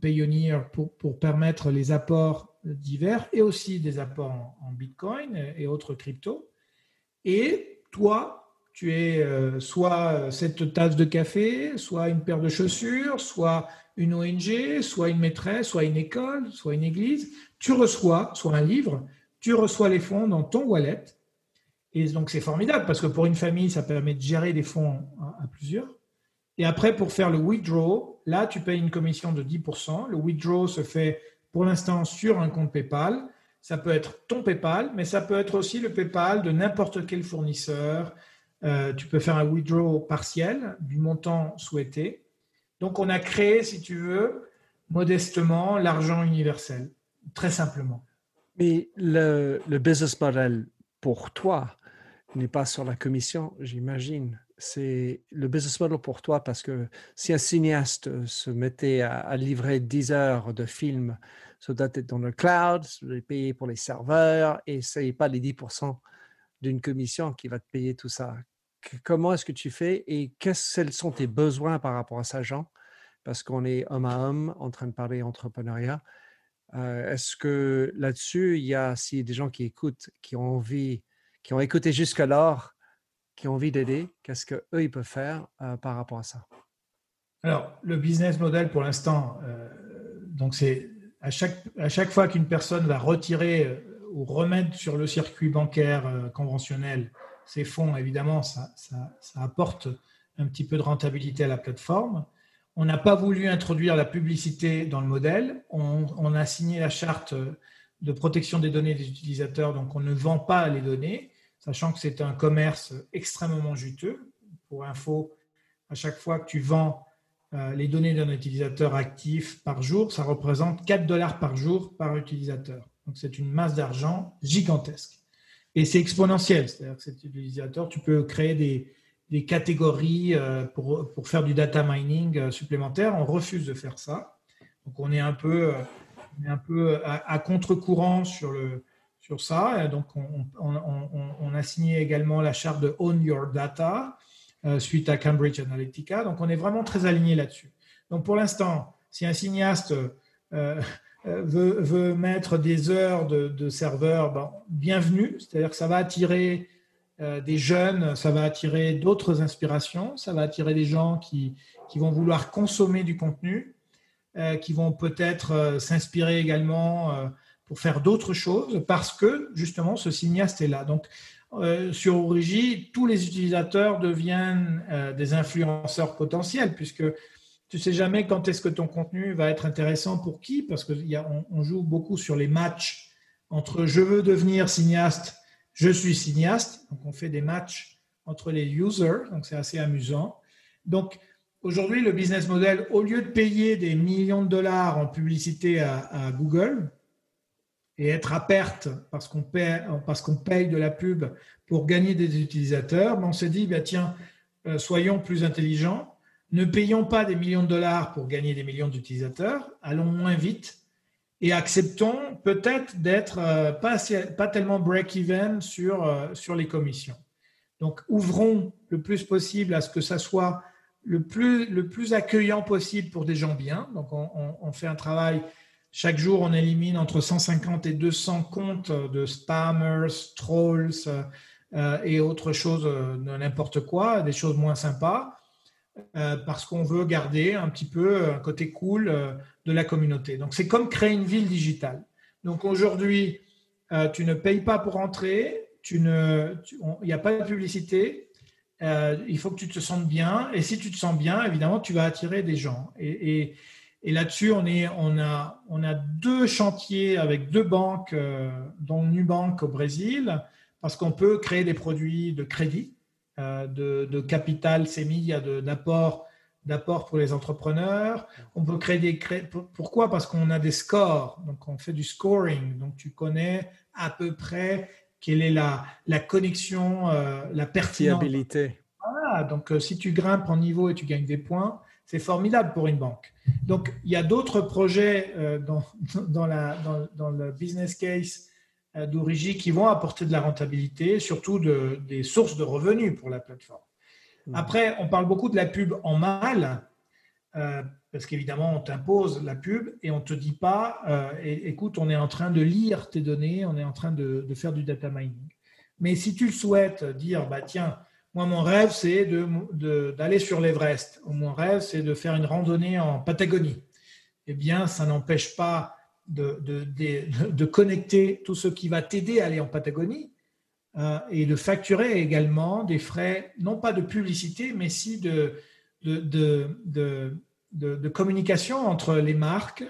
Payoneer pour, pour, permettre les apports divers et aussi des apports en, Bitcoin et autres cryptos. Et toi, tu es soit cette tasse de café, soit une paire de chaussures, soit une ONG, soit une maîtresse, soit une école, soit une église. Tu reçois soit un livre, tu reçois les fonds dans ton wallet. Et donc c'est formidable parce que pour une famille, ça permet de gérer des fonds à, plusieurs. Et après, pour faire le withdraw, là, tu payes une commission de 10%. Le withdraw se fait pour l'instant sur un compte PayPal. Ça peut être ton PayPal, mais ça peut être aussi le PayPal de n'importe quel fournisseur. Euh, tu peux faire un withdraw partiel du montant souhaité. Donc, on a créé, si tu veux, modestement, l'argent universel, très simplement. Mais le, business model pour toi n'est pas sur la commission, j'imagine. C'est le business model pour toi parce que si un cinéaste se mettait à, livrer 10 heures de film, ça doit être dans le cloud, ça doit être payé pour les serveurs et ce n'est pas les 10% d'une commission qui va te payer tout ça comment est-ce que tu fais et quels sont tes besoins par rapport à ça, Jean? Parce qu'on est homme à homme en train de parler entrepreneuriat. Euh, est-ce que là-dessus, il y a si des gens qui écoutent, qui ont envie, qui ont écouté jusqu'alors, qui ont envie d'aider, qu'est-ce qu'eux, ils peuvent faire euh, par rapport à ça? Alors, le business model pour l'instant, euh, donc c'est à chaque, à chaque fois qu'une personne va retirer ou remettre sur le circuit bancaire conventionnel ces fonds, évidemment, ça, apporte un petit peu de rentabilité à la plateforme. On n'a pas voulu introduire la publicité dans le modèle. On, a signé la charte de protection des données des utilisateurs, donc on ne vend pas les données, sachant que c'est un commerce extrêmement juteux. Pour info, à chaque fois que tu vends euh, les données d'un utilisateur actif par jour, ça représente 4 dollars par jour par utilisateur. Donc c'est une masse d'argent gigantesque. Et c'est exponentiel, c'est-à-dire que cet utilisateur, tu peux créer des, des catégories euh, pour, pour, faire du data mining euh, supplémentaire. On refuse de faire ça. Donc on est un peu, euh, on est un peu à, contre-courant sur, sur ça. donc on, on, a signé également la charte de Own Your Data suite à Cambridge Analytica. Donc on est vraiment très aligné là-dessus. Donc pour l'instant, si un cinéaste veut, mettre des heures de, serveur, ben, bienvenue. C'est-à-dire que ça va attirer euh, des jeunes, ça va attirer d'autres inspirations, ça va attirer des gens qui, qui vont vouloir consommer du contenu, euh, qui vont peut-être s'inspirer également pour faire d'autres choses parce que justement ce cinéaste est là. Donc sur Origi, tous les utilisateurs deviennent des influenceurs potentiels puisque tu sais jamais quand est-ce que ton contenu va être intéressant pour qui, parce qu'on on joue beaucoup sur les matchs entre je veux devenir cinéaste, je suis cinéaste. Donc on fait des matchs entre les users, donc c'est assez amusant. Donc aujourd'hui, le business model, au lieu de payer des millions de dollars en publicité à, Google et être à perte parce qu'on paye, parce paye de la pub pour gagner des utilisateurs, ben, on s'est dit, bah, tiens, euh, soyons plus intelligents ne payons pas des millions de dollars pour gagner des millions d'utilisateurs, allons moins vite et acceptons peut-être d'être euh, pas, tellement break-even sur, euh, sur les commissions. Donc ouvrons le plus possible à ce que ça soit le plus, le plus accueillant possible pour des gens bien. Donc on, fait un travail, chaque jour on élimine entre 150 et 200 comptes de spammers, trolls euh, et autres choses, n'importe quoi, des choses moins sympas. Euh, parce qu'on veut garder un petit peu un côté cool euh, de la communauté. Donc c'est comme créer une ville digitale. Donc aujourd'hui, euh, tu ne payes pas pour entrer, il n'y a pas de publicité, il faut que tu te sentes bien. Et si tu te sens bien, évidemment, tu vas attirer des gens. Et, là-dessus, on, a, on a deux chantiers avec deux banques, dont Nubank au Brésil, parce qu'on peut créer des produits de crédit. Euh, de, capital il y a d'apport d'apport pour les entrepreneurs. On peut créer des pourquoi? Parce qu'on a des scores, donc on fait du scoring, donc tu connais à peu près quelle est la, la connexion, euh, la pertinence. Voilà, donc euh, si tu grimpes en niveau et tu gagnes des points, c'est formidable pour une banque. Donc il y a d'autres projets dans, <laughs> dans, la, dans, dans, le business case d'origine qui vont apporter de la rentabilité, surtout de, des sources de revenus pour la plateforme. Mmh. Après, on parle beaucoup de la pub en mal. Euh, parce qu'évidemment, on t'impose la pub et on ne te dit pas, euh, écoute, on est en train de lire tes données, on est en train de, faire du data mining. Mais si tu le souhaites, dire, bah, tiens, moi, mon rêve, c'est d'aller sur l'Everest, ou mon rêve, c'est de faire une randonnée en Patagonie, eh bien, ça n'empêche pas de, de, connecter tout ce qui va t'aider à aller en Patagonie euh, et de facturer également des frais, non pas de publicité, mais si de, de, de, communication entre les marques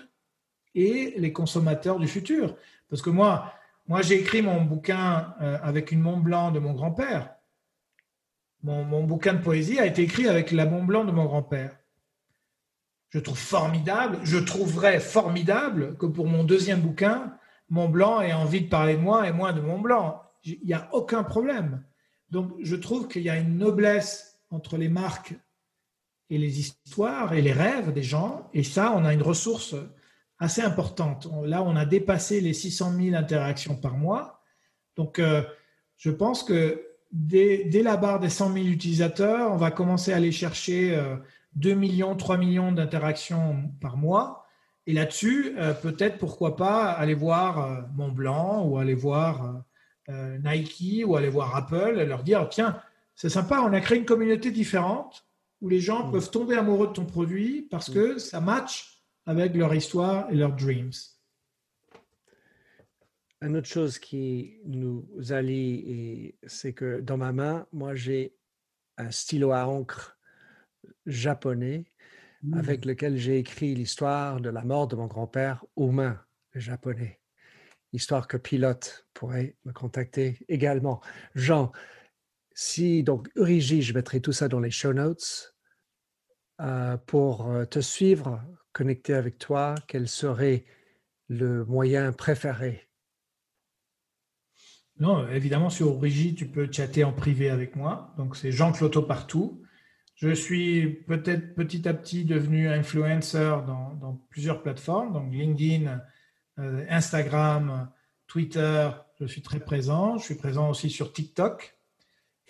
et les consommateurs du futur. Parce que moi, moi j'ai écrit mon bouquin euh, avec une Mont Blanc de mon grand-père. Mon, mon, bouquin de poésie a été écrit avec la Mont Blanc de mon grand-père. Je trouve formidable, je trouverais formidable que pour mon deuxième bouquin, Mont Blanc ait envie de parler de moi et moi de Mont Blanc. Il n'y a aucun problème. Donc je trouve qu'il y a une noblesse entre les marques et les histoires et les rêves des gens. Et ça, on a une ressource assez importante. Là, on a dépassé les 600 000 interactions par mois. Donc, euh, je pense que dès, la barre des 100 000 utilisateurs, on va commencer à aller chercher 2 euh, millions, 3 millions d'interactions par mois. Et là-dessus, euh, peut-être, pourquoi pas, aller voir Montblanc ou aller voir Nike ou aller voir Apple et leur dire, tiens, c'est sympa, on a créé une communauté différente où les gens mm. peuvent tomber amoureux de ton produit parce mm. que ça match avec leur histoire et leurs dreams. Une autre chose qui nous allie, c'est que dans ma main, moi, j'ai un stylo à encre japonais avec lequel j'ai écrit l'histoire de la mort de mon grand-père aux mains japonais. Histoire que Pilote pourrait me contacter également. Jean, si donc Urigi, je mettrai tout ça dans les show notes. Euh, pour euh, te suivre, connecter avec toi, quel serait le moyen préféré? Non, évidemment, sur Origi, tu peux chatter en privé avec moi. Donc, c'est Jean Cloto partout. Je suis peut-être petit à petit devenu influencer dans, plusieurs plateformes, donc LinkedIn, euh, Instagram, Twitter. Je suis très présent. Je suis présent aussi sur TikTok.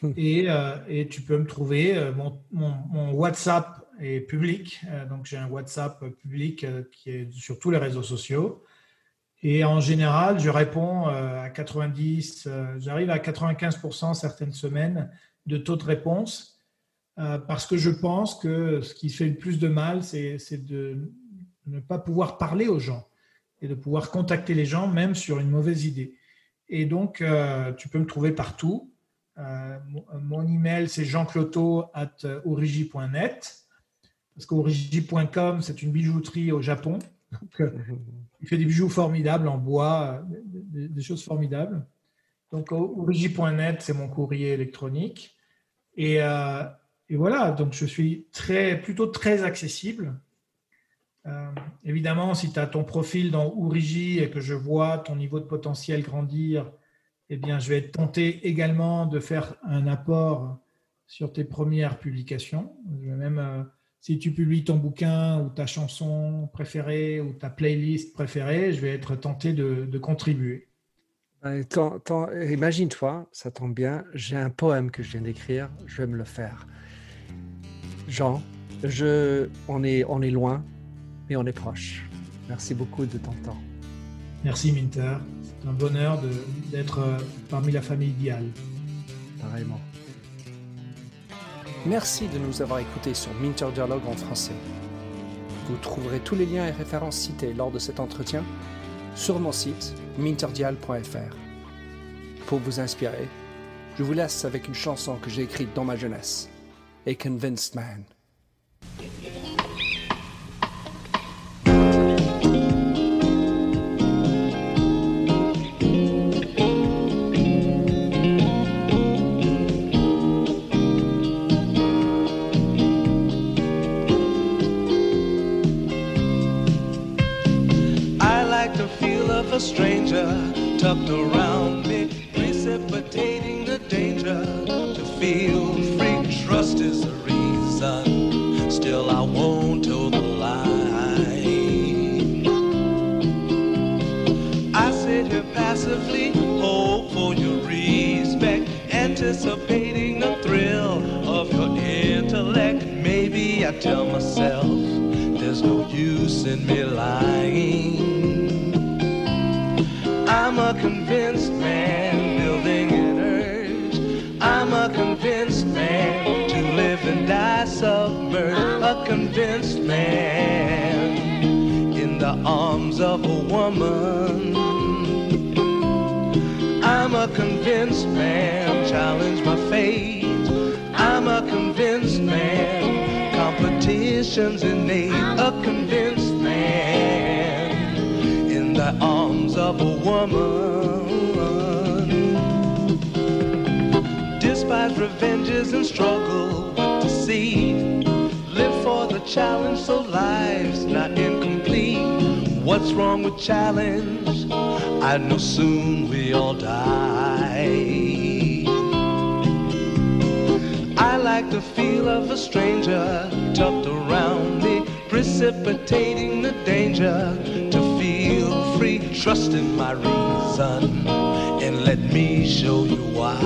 Hmm. Et, et, tu peux me trouver. Mon, mon, mon, WhatsApp est public. Euh, donc, j'ai un WhatsApp public euh, qui est sur tous les réseaux sociaux. Et en général, je réponds euh, à 90, j'arrive à 95% certaines semaines de taux de réponse parce que je pense que ce qui fait le plus de mal, c'est de ne pas pouvoir parler aux gens et de pouvoir contacter les gens même sur une mauvaise idée. Et donc, tu peux me trouver partout. mon email, c'est jeancloto.origi.net parce qu'origi.com, c'est une bijouterie au Japon. Euh, il fait des bijoux formidables en bois, des, choses formidables. Donc, origi.net, c'est mon courrier électronique. Euh, et, voilà, donc je suis très, plutôt très accessible. Euh, évidemment, si tu as ton profil dans Origi et que je vois ton niveau de potentiel grandir, eh bien, je vais être tenté également de faire un apport sur tes premières publications. Même si tu publies ton bouquin ou ta chanson préférée ou ta playlist préférée, je vais être tenté de, contribuer. Ben, imagine-toi, ça tombe bien, j'ai un poème que je viens d'écrire, je vais me le faire. Jean, je, on, est, on est loin, mais on est proche. Merci beaucoup de ton temps. Merci Minter, c'est un bonheur d'être euh, parmi la famille idéale. Pareillement. Merci de nous avoir écoutés sur Minter Dialogue en français. Vous trouverez tous les liens et références cités lors de cet entretien sur mon site minterdial.fr. Pour vous inspirer, je vous laisse avec une chanson que j'ai écrite dans ma jeunesse, A Convinced Man. I like the feel of a stranger tucked around me, precipitating the danger to feel anticipating the thrill of your intellect. Maybe I tell myself there's no use in me lying. I'm a convinced man building an urge. I'm a convinced man to live and die submerged. A convinced man in the arms of a woman. I'm a convinced man, challenge my fate. I'm a convinced man, competition's innate. A convinced man in the arms of a woman. Despise revenges and struggle with deceit. Live for the challenge so life's not incomplete. What's wrong with challenge? I know soon we all die. The feel of a stranger tucked around me, precipitating the danger to feel free. Trust in my reason and let me show you why.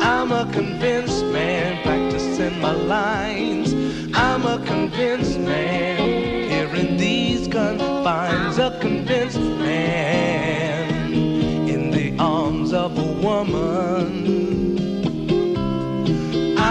I'm a convinced man practicing my lines. I'm a convinced man here in these confines. A convinced man in the arms of a woman.